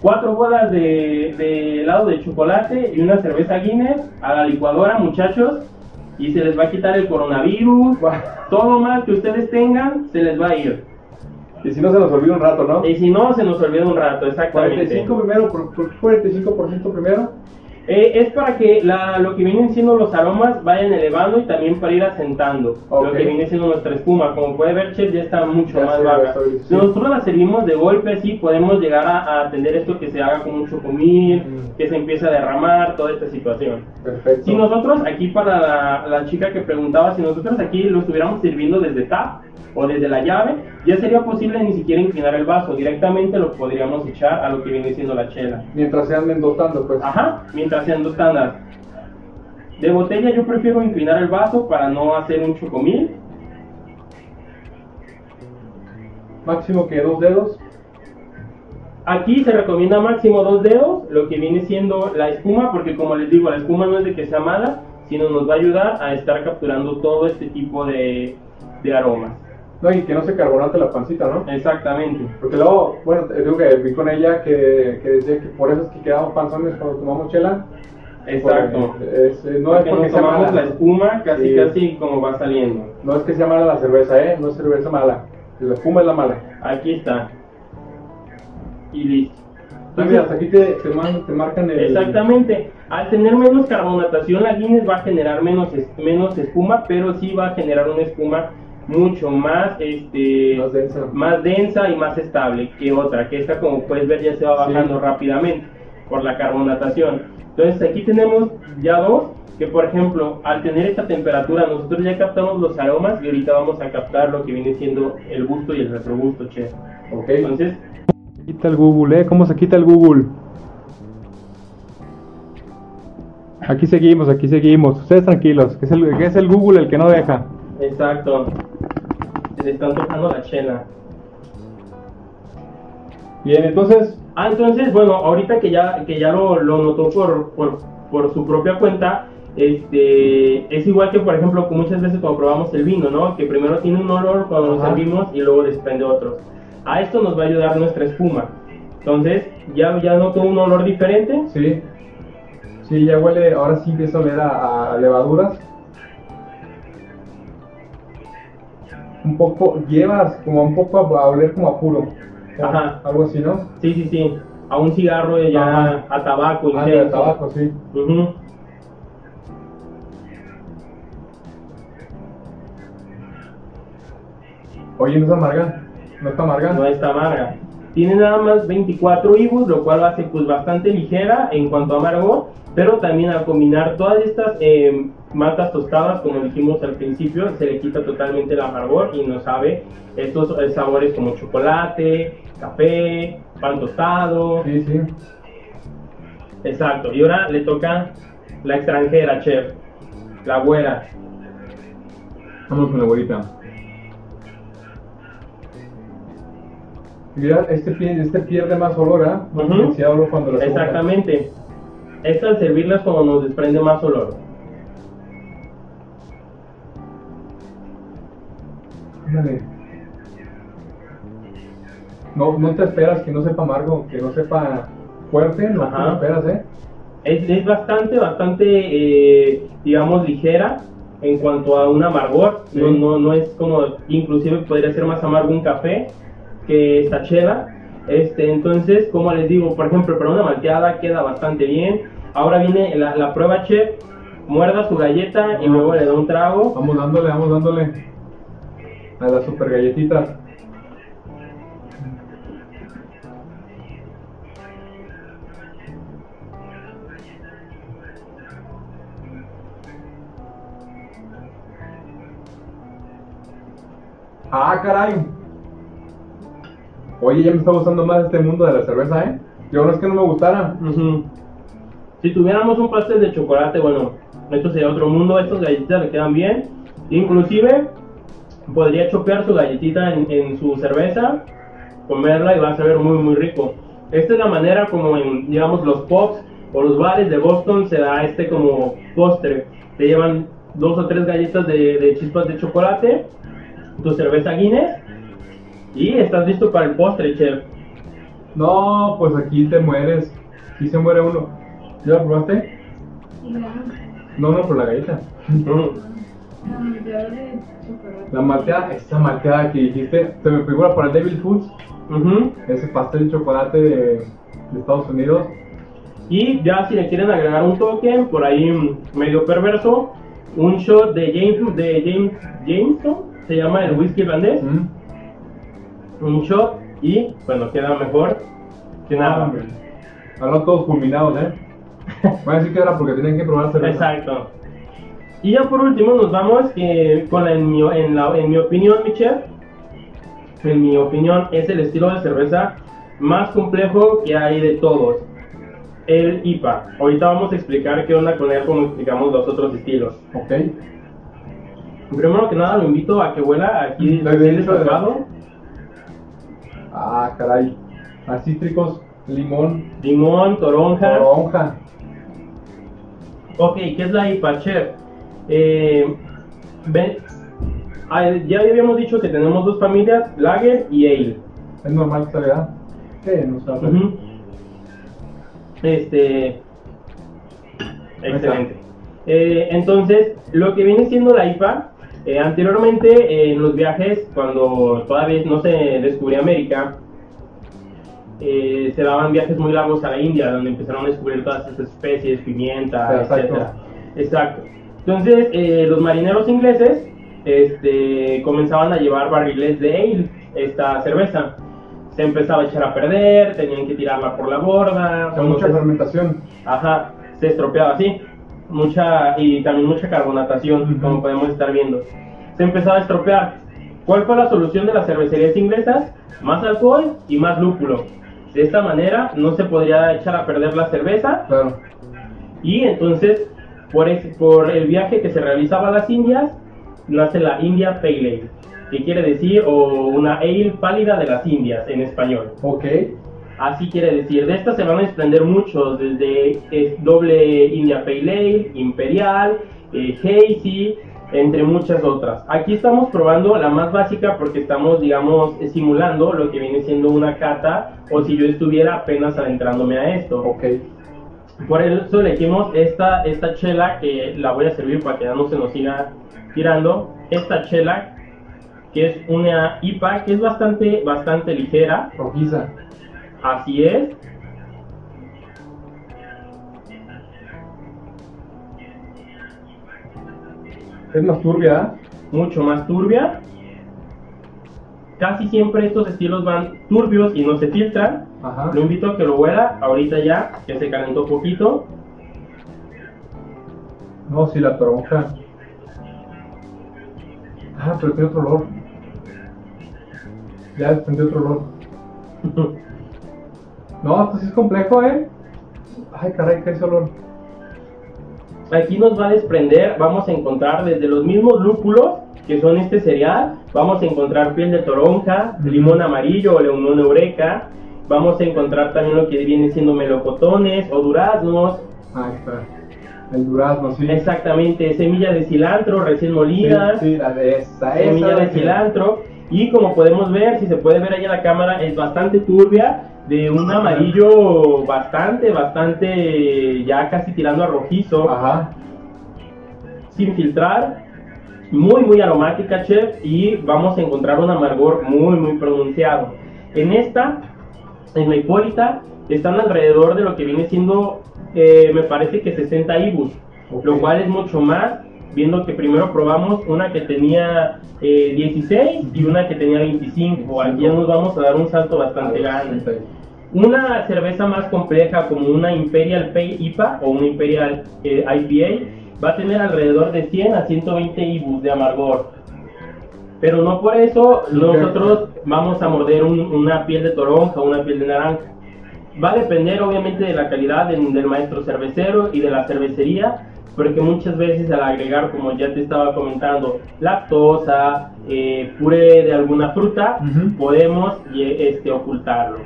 Cuatro bolas de, de helado de chocolate y una cerveza Guinness a la licuadora, muchachos, y se les va a quitar el coronavirus, todo mal que ustedes tengan, se les va a ir. Y si no se nos olvida un rato, ¿no? Y si no, se nos olvida un rato, exactamente. 45 primero, ¿por, por qué 45% primero? Eh, es para que la- lo que vienen siendo los aromas vayan elevando y también para ir asentando lo que viene siendo nuestra espuma. Como puede ver, chef, ya está mucho Ya más baja. estoy- Si sí. nosotros la servimos de golpe, así podemos llegar a, a atender esto que se haga con mucho comir, Mm. que se empiece a derramar, toda esta situación. Perfecto. Si nosotros aquí para la, la chica que preguntaba, si nosotros aquí lo estuviéramos sirviendo desde tap o desde la llave, ya sería posible ni siquiera inclinar el vaso, directamente lo podríamos echar a lo que viene siendo la chela. Mientras se anden dotando, pues. Ajá, mientras sean dos tandas. De botella yo prefiero inclinar el vaso para no hacer un chocomil. Máximo que dos dedos. Aquí se recomienda máximo dos dedos, lo que viene siendo la espuma, porque como les digo, la espuma no es de que sea mala, sino nos va a ayudar a estar capturando todo este tipo de, de aromas. No, y que no se carbonate la pancita, ¿no? Exactamente. Porque luego, bueno, digo que vi con ella que, que decía que por eso es que quedamos panzones cuando tomamos chela. Exacto. Porque es- eh, no Porque es porque nos sea tomamos mala. la espuma casi Sí. casi como va saliendo. No es que sea mala la cerveza, ¿eh? No es cerveza mala. La espuma es la mala. Aquí está. Y listo. Ah, mira, hasta aquí te, te, man- te marcan el... Exactamente. Al tener menos carbonatación, la Guinness va a generar menos, menos espuma, pero sí va a generar una espuma mucho más, este, Más densa. más densa y más estable que otra, que esta como puedes ver ya se va Sí. bajando rápidamente por la carbonatación. Entonces aquí tenemos ya dos, que por ejemplo, al tener esta temperatura nosotros ya captamos los aromas y ahorita vamos a captar lo que viene siendo el gusto y el retrogusto, chef. Ok. Entonces, Quita el Google, ¿eh? ¿Cómo se quita el Google? Aquí seguimos, aquí seguimos. Ustedes tranquilos, que es el, que es el Google el que no deja. Exacto. Se le están tocando la chela. Bien, entonces, Ah, entonces, bueno, ahorita que ya, que ya lo, lo notó por, por, por su propia cuenta, este, es igual que, por ejemplo, que muchas veces cuando probamos el vino, ¿no? Que primero tiene un olor cuando lo servimos y luego desprende otros. A esto nos va a ayudar nuestra espuma. Entonces, ya, ya notó un olor diferente. sí. Sí, ya huele, ahora sí empieza a oler a, a levaduras. Un poco, llevas como un poco a, a oler como a puro. Ajá. Algo así, ¿no? Sí, sí, sí. A un cigarro ya, Ajá. a tabaco Ah, intenso. tabaco, sí. Ujú. Oye, no es amarga. No está amarga. no está amarga. Tiene nada más 24 IBUs, lo cual lo hace pues bastante ligera en cuanto a amargor, pero también al combinar todas estas eh, maltas tostadas, como dijimos al principio, se le quita totalmente el amargor y nos sabe estos eh, sabores como chocolate, café, pan tostado. Sí, sí. Exacto. Y ahora le toca la extranjera, chef, la güera. Vamos con la abuelita. Mira, este, pie- este pierde más olor, ¿ah? Intensidad de olor cuando segunda. Exactamente. Esta al servirlas como nos desprende más olor. No, no te esperas que no sepa amargo, que no sepa fuerte, no te esperas, ¿eh? Es, es bastante, bastante, eh, digamos, ligera en cuanto a un amargor. Sí. No, no, no es como, inclusive podría ser más amargo un café que esta chela. Este, entonces, como les digo, por ejemplo, para una malteada queda bastante bien. Ahora viene la, la prueba chef, muerda su galleta y Ah. luego le da un trago. Vamos dándole, vamos dándole a las super galletitas. Ah, caray. Oye, ya me está gustando más este mundo de la cerveza, ¿eh? Yo no es que no me gustara. Si tuviéramos un pastel de chocolate, bueno, esto sería otro mundo, estas galletitas le quedan bien. Inclusive podría chopear su galletita en, en su cerveza, comerla y va a saber muy muy rico. Esta es la manera como en, digamos, los pubs o los bares de Boston se da este como postre. Te llevan dos o tres galletas de, de chispas de chocolate, tu cerveza Guinness y estás listo para el postre, chef. No, pues aquí te mueres. Aquí se muere uno. ¿Ya la probaste? No, no, por la galleta. Mm. La malteada de chocolate. La malteada, esa malteada que dijiste, se me figura para el Devil Foods, Ujú. ese pastel de chocolate de, de Estados Unidos. Y ya si le quieren agregar un toque, por ahí medio perverso, un shot de James, de James, Jameson, se llama el whisky irlandés, Mm. un shot y bueno, queda mejor que nada. Ahora todos fulminados, ¿eh? Van a decir que era porque tienen que probar cerveza. Exacto. Y ya por último nos vamos que con la, en, mi, en, la, en mi opinión, mi chef, en mi opinión es el estilo de cerveza más complejo que hay de todos. El IPA. Ahorita vamos a explicar qué onda con él como explicamos los otros estilos. Ok. Primero que nada lo invito a que huela aquí dicho, descascado. Ah, caray. A cítricos, limón, Limón, toronja. toronja. Ok, ¿qué es la IPA, chef? Eh, ven- ah, ya habíamos dicho que tenemos dos familias, Lager y Ale. Es normal que salga. Sí, no está. Ujú. Este. Excelente. Eh, entonces, lo que viene siendo la IPA, eh, anteriormente eh, en los viajes, cuando todavía no se descubría América, eh, se daban viajes muy largos a la India, donde empezaron a descubrir todas estas especies, pimienta, Exacto. etcétera. Exacto. Entonces, eh, los marineros ingleses este, comenzaban a llevar barriles de ale, esta cerveza. Se empezaba a echar a perder, tenían que tirarla por la borda. Mucha se- fermentación. Ajá, se estropeaba así. Mucha, y también mucha carbonatación, como podemos estar viendo. Se empezaba a estropear. ¿Cuál fue la solución de las cervecerías inglesas? Más alcohol y más lúpulo. De esta manera no se podría echar a perder la cerveza Claro. y entonces por, ese- por el viaje que se realizaba a las Indias nace la India Pale Ale, que quiere decir o una ale pálida de las Indias en español. Ok. Así quiere decir, de estas se van a desprender muchos, desde es doble India Pale Ale, Imperial, eh, Hazy, entre muchas otras. Aquí estamos probando la más básica porque estamos, digamos, eh, simulando lo que viene siendo una cata o si yo estuviera apenas adentrándome a esto. Ok. Por eso elegimos esta, esta chela que la voy a servir para que ya no se nos siga tirando. Esta chela que es una IPA que es bastante, bastante ligera. Rojiza. Así es. Es más turbia. Mucho más turbia. Casi siempre estos estilos van turbios y no se filtran. Ajá. Lo invito a que lo huela ahorita ya, que se calentó un poquito. No, sí, la toronja. Ah, pero tiene otro olor. Ya desprendí otro olor. *laughs* No, esto sí es complejo, ¿eh? Ay, caray, ¿qué es ese olor? Aquí nos va a desprender, vamos a encontrar desde los mismos lúpulos, que son este cereal, vamos a encontrar piel de toronja, limón amarillo o limón eureka, vamos a encontrar también lo que viene siendo melocotones o duraznos, Ah, está. El durazno, sí. exactamente, semilla de cilantro recién molida, Sí, sí, la de esa, semilla esa de cilantro, y como podemos ver, si se puede ver ahí en la cámara, es bastante turbia, de un amarillo bastante, bastante ya casi tirando a rojizo, Ajá. sin filtrar, muy, muy aromática, chef, y vamos a encontrar un amargor muy, muy pronunciado. En esta, en la Hipólita, están alrededor de lo que viene siendo, eh, me parece que 60 ibus, lo cual es mucho más, viendo que primero probamos una que tenía eh, 16 y una que tenía 25. Aquí ya nos vamos a dar un salto bastante grande. Una cerveza más compleja como una Imperial Pale IPA o una Imperial eh, IPA va a tener alrededor de 100 a 120 IBUs de amargor. Pero no por eso nosotros vamos a morder un- una piel de toronja o una piel de naranja. Va a depender obviamente de la calidad del, del maestro cervecero y de la cervecería, porque muchas veces al agregar, como ya te estaba comentando, lactosa, eh, puré de alguna fruta, Ujú. podemos eh, este, ocultarlo.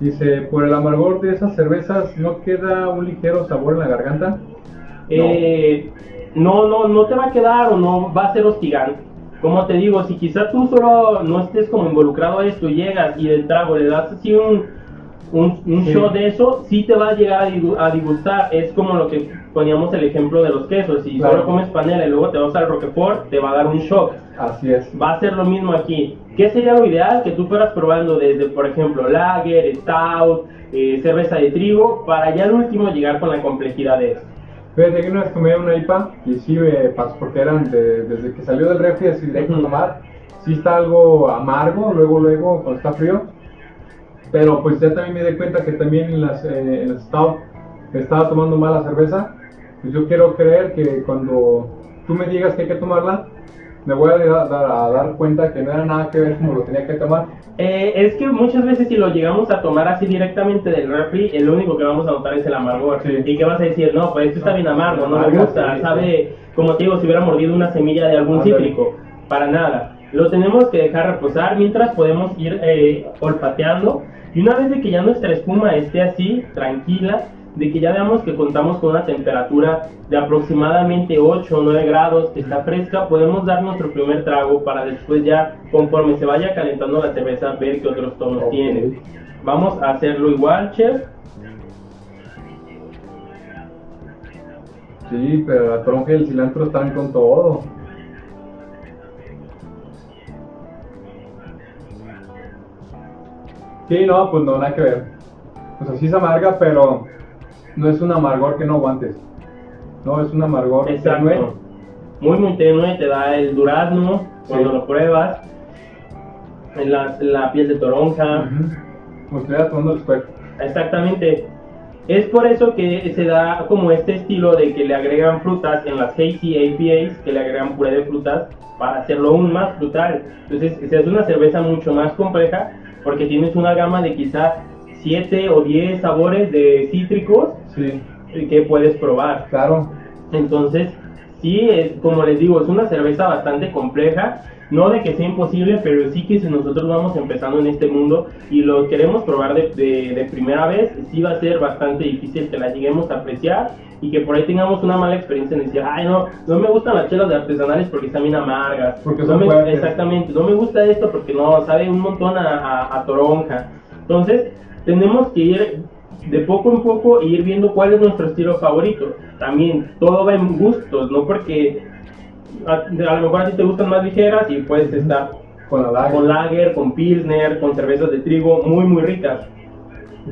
Dice, por el amargor de esas cervezas, ¿no queda un ligero sabor en la garganta? Eh, no, no, no te va a quedar o no va a ser hostigante. Como te digo, si quizá tú solo no estés como involucrado a esto, llegas y del trago le das así un, un, un Sí. shot de eso, sí te va a llegar a disgustar. Es como lo que poníamos el ejemplo de los quesos. Si Claro. solo comes panela y luego te vas al Roquefort, te va a dar un shock. Así es. Va a ser lo mismo aquí. ¿Qué sería lo ideal? Que tú fueras probando desde, por ejemplo, lager, stout, eh, cerveza de trigo, para ya al último llegar con la complejidad de esto. Fíjate que una vez tomé una IPA y sí me pasó porque eran de- desde que salió del refri así directo a tomar. Sí está algo amargo, luego, luego, cuando está frío. Pero pues ya también me di cuenta que también en las, eh, en las stout estaba tomando mala cerveza. Pues yo quiero creer que cuando tú me digas que hay que tomarla, me voy a dar, a dar cuenta que no era nada que ver como lo tenía que tomar. Eh, es que muchas veces si lo llegamos a tomar así directamente del refri, el único que vamos a notar es el amargor. Sí. Y que vas a decir, no, pues esto está bien amargo, no me gusta, sabe, como te digo, si hubiera mordido una semilla de algún cítrico. Para nada. Lo tenemos que dejar reposar mientras podemos ir eh, olfateando. Y una vez de que ya nuestra espuma esté así, tranquila, de que ya veamos que contamos con una temperatura de aproximadamente 8 o 9 grados, que está fresca, podemos dar nuestro primer trago para después ya, conforme se vaya calentando la cerveza, ver qué otros tonos Ok. tiene. Vamos a hacerlo igual, chef. Sí, pero la tronca y el cilantro están con todo. Sí, no, pues no, nada que ver. Pues así es amarga, pero no es un amargor que no aguantes. No, es un amargor tenue. Muy, muy tenue, te da el durazno cuando Sí. lo pruebas. En la, la piel de toronja. Como si estuviera tomando el square. Exactamente. Es por eso que se da como este estilo de que le agregan frutas en las hazy APAs, que le agregan puré de frutas para hacerlo aún más frutal. Entonces se hace una cerveza mucho más compleja porque tienes una gama de quizás 7 o 10 sabores de cítricos Sí, que puedes probar. claro. Entonces, sí, es, como les digo, es una cerveza bastante compleja. No de que sea imposible, pero sí que si nosotros vamos empezando en este mundo y lo queremos probar de, de- de primera vez, sí va a ser bastante difícil que la lleguemos a apreciar y que por ahí tengamos una mala experiencia en decir, ay, no, no me gustan las chelas de artesanales porque están bien amargas. Porque No son me-. Exactamente, no me gusta esto porque no, sabe un montón a, a- a toronja. Entonces, tenemos que ir de poco en poco e ir viendo cuál es nuestro estilo favorito. También todo va en gustos, no porque a, a lo mejor a ti te gustan más ligeras y puedes estar Con la lager. con lager, con pilsner, con cervezas de trigo muy muy ricas.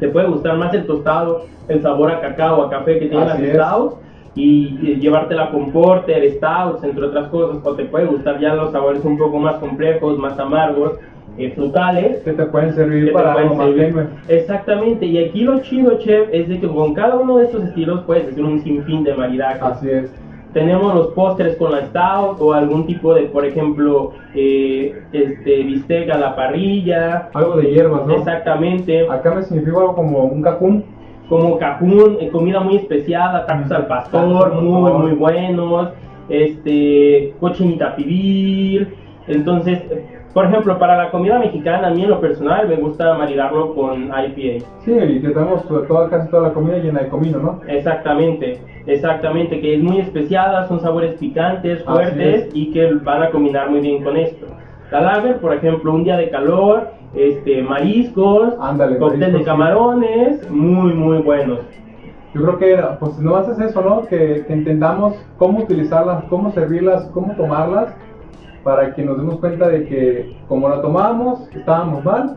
Te puede gustar más el tostado, el sabor a cacao, a café que tienen las stouts y, y llevártela con porter, stouts, entre otras cosas. O te puede gustar ya los sabores un poco más complejos, más amargos, eh, frutales. Que te pueden servir te para algo más tenue. Exactamente, y aquí lo chido, chef, es de que con cada uno de estos estilos puedes hacer un sinfín de maridajes. Así es. Tenemos los postres con la stout o algún tipo de, por ejemplo, eh, este bistec a la parrilla. Algo de hierbas, ¿no? Exactamente. Acá me significa algo como un cajún. Como cajún, eh, comida muy especiada, tacos al pastor, Tacos al muy, pastor. muy buenos. Este, cochinita pibil. Entonces, por ejemplo, para la comida mexicana, a mí en lo personal me gusta maridarlo con IPA. Sí, tenemos toda, casi toda la comida llena de comino, ¿no? Exactamente, exactamente, que es muy especiada, son sabores picantes, fuertes es. y que van a combinar muy bien con esto. La lager, por ejemplo, un día de calor, este, mariscos, Ándale, cóctel mariscos, de sí. camarones, muy, muy buenos. Yo creo que, pues, no es eso, ¿no? Que, que entendamos cómo utilizarlas, cómo servirlas, cómo tomarlas, para que nos demos cuenta de que, como la tomábamos, estábamos mal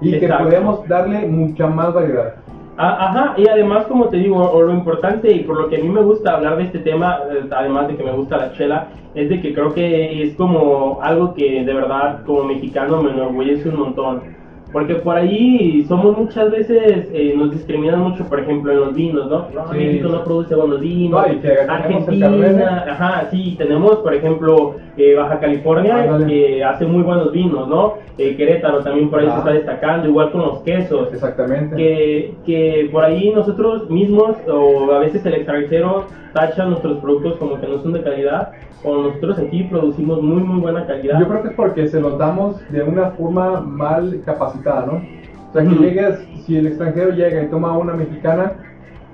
y Exacto. que podemos darle mucha más variedad. Ah, Ajá, y además, como te digo, o lo importante y por lo que a mí me gusta hablar de este tema, eh, además de que me gusta la chela, es de que creo que es como algo que de verdad como mexicano me enorgullece un montón. Porque por ahí somos muchas veces, eh, nos discriminan mucho, por ejemplo, en los vinos, ¿no? No, Sí, México no produce buenos vinos. No, Argentina, ajá, sí, tenemos, por ejemplo, eh, Baja California, Ándale. que hace muy buenos vinos, ¿no? Eh, Querétaro también por ahí se Ah. está destacando, igual con los quesos Exactamente. que, que por ahí nosotros mismos o a veces el extranjero tacha nuestros productos como que no son de calidad o nosotros aquí producimos muy muy buena calidad. Yo creo que es porque se los damos de una forma mal capacitada, ¿no? O sea, que Ujú. llegues, si el extranjero llega y toma una mexicana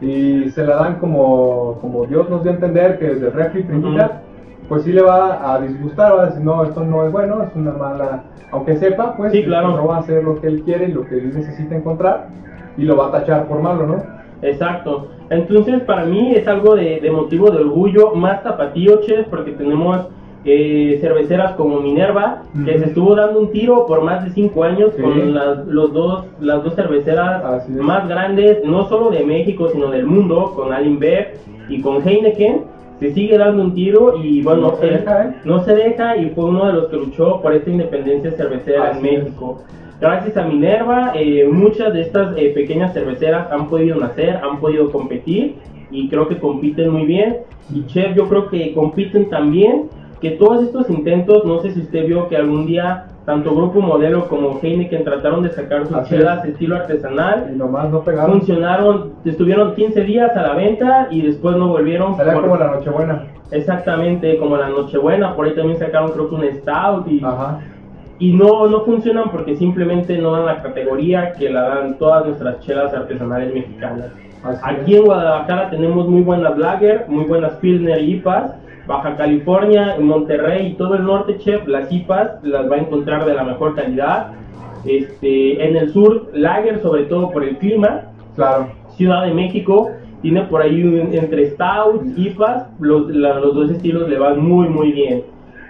y se la dan como, como Dios nos dio a entender, que es de refri primita, pues sí le va a disgustar, va a decir, no, esto no es bueno, es una mala, aunque sepa, pues Sí, claro. no va a hacer lo que él quiere y lo que él necesita encontrar y lo va a tachar por malo, ¿no? Exacto. Entonces para mí es algo de, de motivo de orgullo más tapatío, chef, porque tenemos eh, cerveceras como Minerva, que se estuvo dando un tiro por más de cinco años Sí. con las, los dos, las dos cerveceras más grandes, no solo de México, sino del mundo, con Alinbev y con Heineken. Se sigue dando un tiro y bueno, No se él deja, ¿eh? no se deja y fue uno de los que luchó por esta independencia cervecera Así en es. Gracias a Minerva, eh, muchas de estas eh, pequeñas cerveceras han podido nacer, han podido competir y creo que compiten muy bien. Y Chef, yo creo que compiten también, que todos estos intentos, no sé si usted vio que algún día tanto Grupo Modelo como Heineken trataron de sacar sus Así chelas es. estilo artesanal. Y nomás no pegaron. Funcionaron, estuvieron 15 días a la venta y después no volvieron. Sería por- como la Nochebuena. Exactamente, como la Nochebuena, por ahí también sacaron creo que un Stout y, Ajá. Y no, no funcionan porque simplemente no dan la categoría que la dan todas nuestras chelas artesanales mexicanas. Así Aquí es. en Guadalajara tenemos muy buenas lager, muy buenas Pilsner y IPAs. Baja California, Monterrey y todo el norte, chef, las IPAs las va a encontrar de la mejor calidad. Este, en el sur, lager, sobre todo por el clima. Claro. Ciudad de México tiene por ahí un- entre stouts, IPAs, los, la- los dos estilos le van muy muy bien.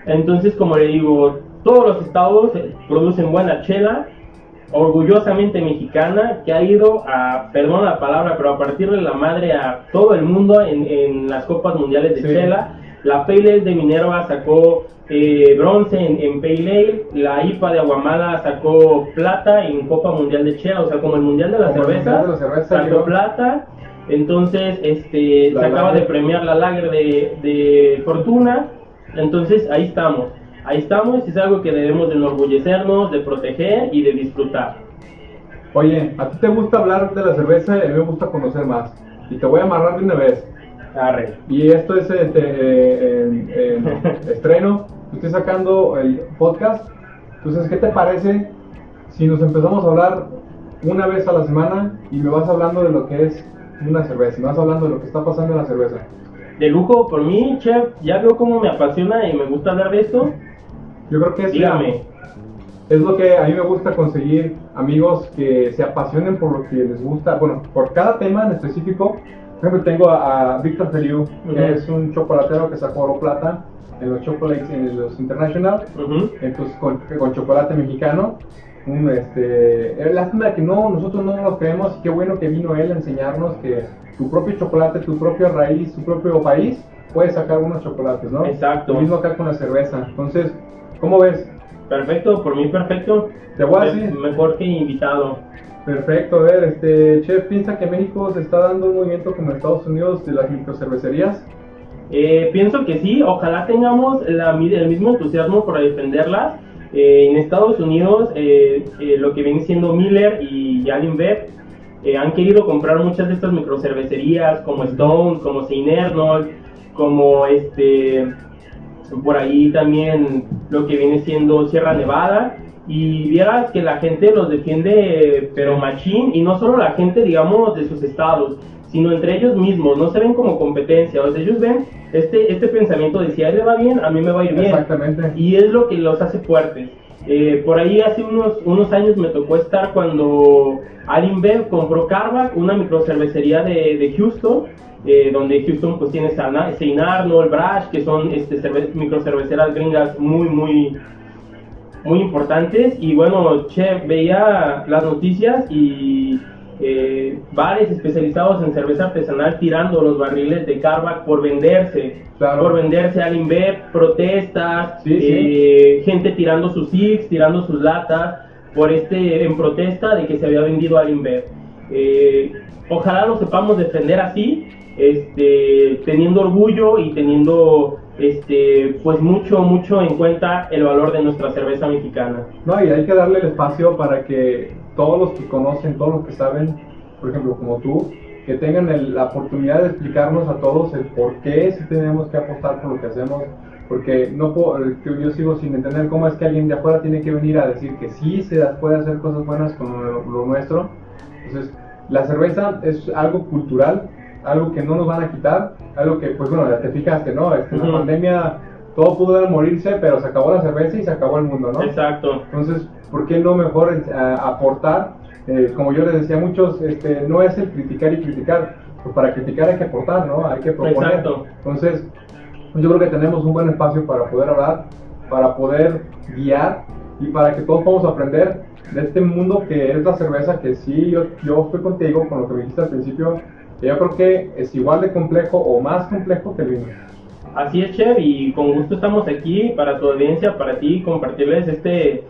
Entonces, como le digo, todos los estados producen buena chela, orgullosamente mexicana, que ha ido a, perdón la palabra, pero a partir de la madre a todo el mundo en, en las copas mundiales de Sí. chela. La Pale Ale de Minerva sacó eh, bronce en, en Pale Ale, la IPA de Aguamala sacó plata en Copa Mundial de Chela, o sea, como el Mundial de la Cerveza, de la Cerveza sacó plata. Entonces, este, La se acaba Lager. de premiar la Lager de, de Fortuna. Entonces, ahí estamos. Ahí estamos y es algo que debemos de enorgullecernos, de proteger y de disfrutar. Oye, ¿a ti te gusta hablar de la cerveza y a mí me gusta conocer más? Y te voy a amarrar de una vez. Arre. Y esto es este, eh, en- en *laughs* estreno. Estoy sacando el podcast. Entonces, ¿qué te parece si nos empezamos a hablar una vez a la semana y me vas hablando de lo que es una cerveza? Me vas hablando de lo que está pasando en la cerveza. De lujo por mí, chef. Ya veo cómo me apasiona y me gusta hablar de esto. Yo creo que es, Dígame. es lo que a mí me gusta conseguir amigos que se apasionen por lo que les gusta. Bueno, por cada tema en específico. Por ejemplo, tengo a, a Víctor Feliu, que Ujú. es un chocolatero que sacó oro plata en los chocolates, en los International. Ujú. entonces con, con chocolate mexicano. Un, este, eh, lástima que no, nosotros no nos creemos qué bueno que vino él a enseñarnos que tu propio chocolate, tu propia raíz, tu propio país puede sacar unos chocolates, ¿no? Exacto. Lo mismo acá con la cerveza. Entonces, ¿cómo ves? Perfecto, por mí perfecto. Te voy a decir. Mejor que invitado. Perfecto, a ver, este, Chef, ¿piensa que México se está dando un movimiento como Estados Unidos de las microcervecerías? Eh, pienso que sí, ojalá tengamos la el mismo entusiasmo por defenderlas. Eh, en Estados Unidos, eh, eh, lo que viene siendo Miller y Allenbev eh, han querido comprar muchas de estas microcervecerías, como Stones, como Saint Arnold, como este, por ahí también lo que viene siendo Sierra Nevada. Y vieras que la gente los defiende, pero machín, y no solo la gente, digamos, de sus estados, sino entre ellos mismos, no se ven como competencia, o sea, ellos ven este, este pensamiento de si a él le va bien, a mí me va a ir bien. Exactamente. Y es lo que los hace fuertes. Eh, por ahí hace unos, unos años me tocó estar cuando Alimbev compró Carback, una microcervecería de, de Houston, eh, donde Houston pues tiene Sana- Saint Arnold, Brash, que son este, cerve- microcerveceras gringas muy, muy, muy importantes. Y bueno, Chef, veía las noticias y eh, bares especializados en cerveza artesanal tirando los barriles de Carback por venderse. Claro. Por venderse al Inver, protestas, Sí, sí. eh, gente tirando sus six, tirando sus latas, por este, en protesta de que se había vendido al Inver. Eh, ojalá lo sepamos defender así, este, teniendo orgullo y teniendo este, pues mucho, mucho en cuenta el valor de nuestra cerveza mexicana. No, y hay que darle el espacio para que todos los que conocen, todos los que saben, por ejemplo, como tú, que tengan la oportunidad de explicarnos a todos el por qué si tenemos que apostar por lo que hacemos, porque no puedo, yo sigo sin entender cómo es que alguien de afuera tiene que venir a decir que sí se puede hacer cosas buenas con lo nuestro. Entonces, la cerveza es algo cultural, algo que no nos van a quitar, algo que, pues bueno, ya te fijaste, ¿no? Este, en Ujú. la pandemia todo pudo morirse, pero se acabó la cerveza y se acabó el mundo, ¿no? Exacto. Entonces, ¿por qué no mejor eh, aportar? Eh, como yo les decía a muchos, este, no es el criticar y criticar, pues para criticar hay que aportar, ¿no? Hay que proponer. Exacto. Entonces, yo creo que tenemos un buen espacio para poder hablar, para poder guiar y para que todos podamos aprender de este mundo que es la cerveza, que sí, yo, yo estoy contigo con lo que me dijiste al principio, yo creo que es igual de complejo o más complejo que el vino. Así es, Chef, y con gusto estamos aquí para tu audiencia, para ti, compartirles este,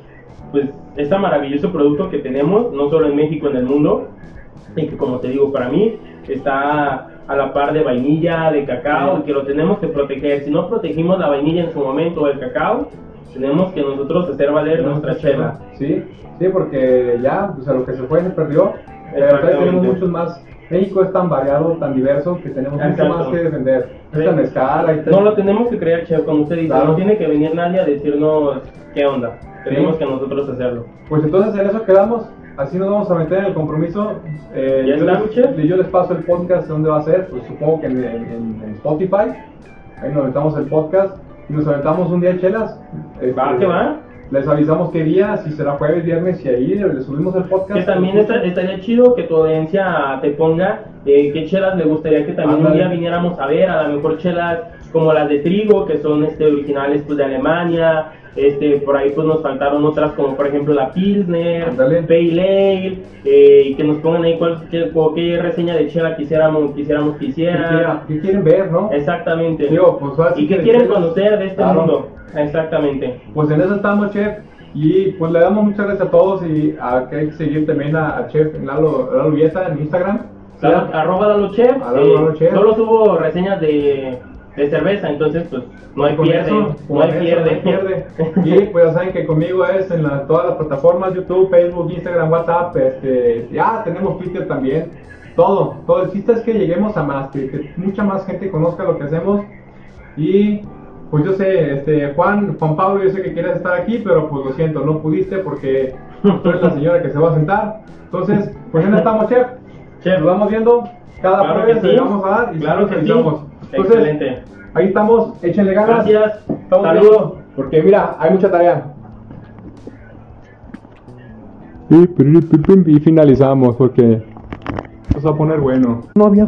pues, este maravilloso producto que tenemos, no solo en México, en el mundo, y que como te digo, para mí está a la par de vainilla, de cacao, y que lo tenemos que proteger. Si no protegimos la vainilla en su momento o el cacao, tenemos que nosotros hacer valer nuestra chela. Sí, sí, porque ya, o sea, lo que se fue se perdió. Pero tenemos muchos más. México es tan variado, tan diverso, que tenemos mucho Exacto. más que defender. Sí. Esta mezcal, ahí está- No lo tenemos que creer, Chef, como usted dice, Claro. no tiene que venir nadie a decirnos qué onda. Tenemos Sí. que nosotros hacerlo. Pues entonces en eso quedamos. Así nos vamos a meter en el compromiso. Eh, ¿Ya yo, está, les, Chef? yo les paso el podcast, ¿dónde va a ser? Pues supongo que en, en- en Spotify. Ahí nos aventamos el podcast y nos aventamos un día de chelas. Este, Va, que va. Les avisamos qué día, si será jueves, viernes, y ahí le subimos el podcast. Que también esta- estaría chido que tu audiencia te ponga eh, qué chelas le gustaría que también un día viniéramos a ver, a lo mejor chelas como las de trigo, que son este, originales pues, de Alemania, este, por ahí pues nos faltaron otras como por ejemplo la Pilsner. Pale Ale, eh, y que nos pongan ahí cuál, qué, qué reseña de chela quisiéramos, quisiéramos que ¿Qué, hiciera. qué quieren ver, no? Exactamente. Digo, pues, y qué quieren chelas. conocer de este Claro. mundo. Exactamente. Pues en eso estamos, chef. Y pues le damos muchas gracias a todos y a, que hay que seguir también a, a chef Lalo, Lalo Vieta en Instagram. Lalo- arroba Lalo Chef, eh, Lalo Chef. solo subo reseñas de, de cerveza, entonces pues no hay pierde, eso, no hay eso, pierde. no pierde. Y pues ya saben que conmigo es en la- todas las plataformas, YouTube, Facebook, Instagram, WhatsApp, este, ya tenemos Twitter también. Todo, todo. El chiste es que lleguemos a más, que, que mucha más gente conozca lo que hacemos. Y pues yo sé, este, Juan, Juan Pablo, yo sé que quieres estar aquí, pero pues lo siento, no pudiste porque tú eres la señora que se va a sentar. Entonces, pues ya estamos, chef. Chef. Nos vamos viendo. Cada Claro jueves que le sí. vamos a dar y Claro que sí. Entonces, Excelente. Ahí estamos, échenle ganas. Gracias. Estamos Saludos. porque mira, hay mucha tarea. Y, finalizamos porque esto se va a poner bueno. No había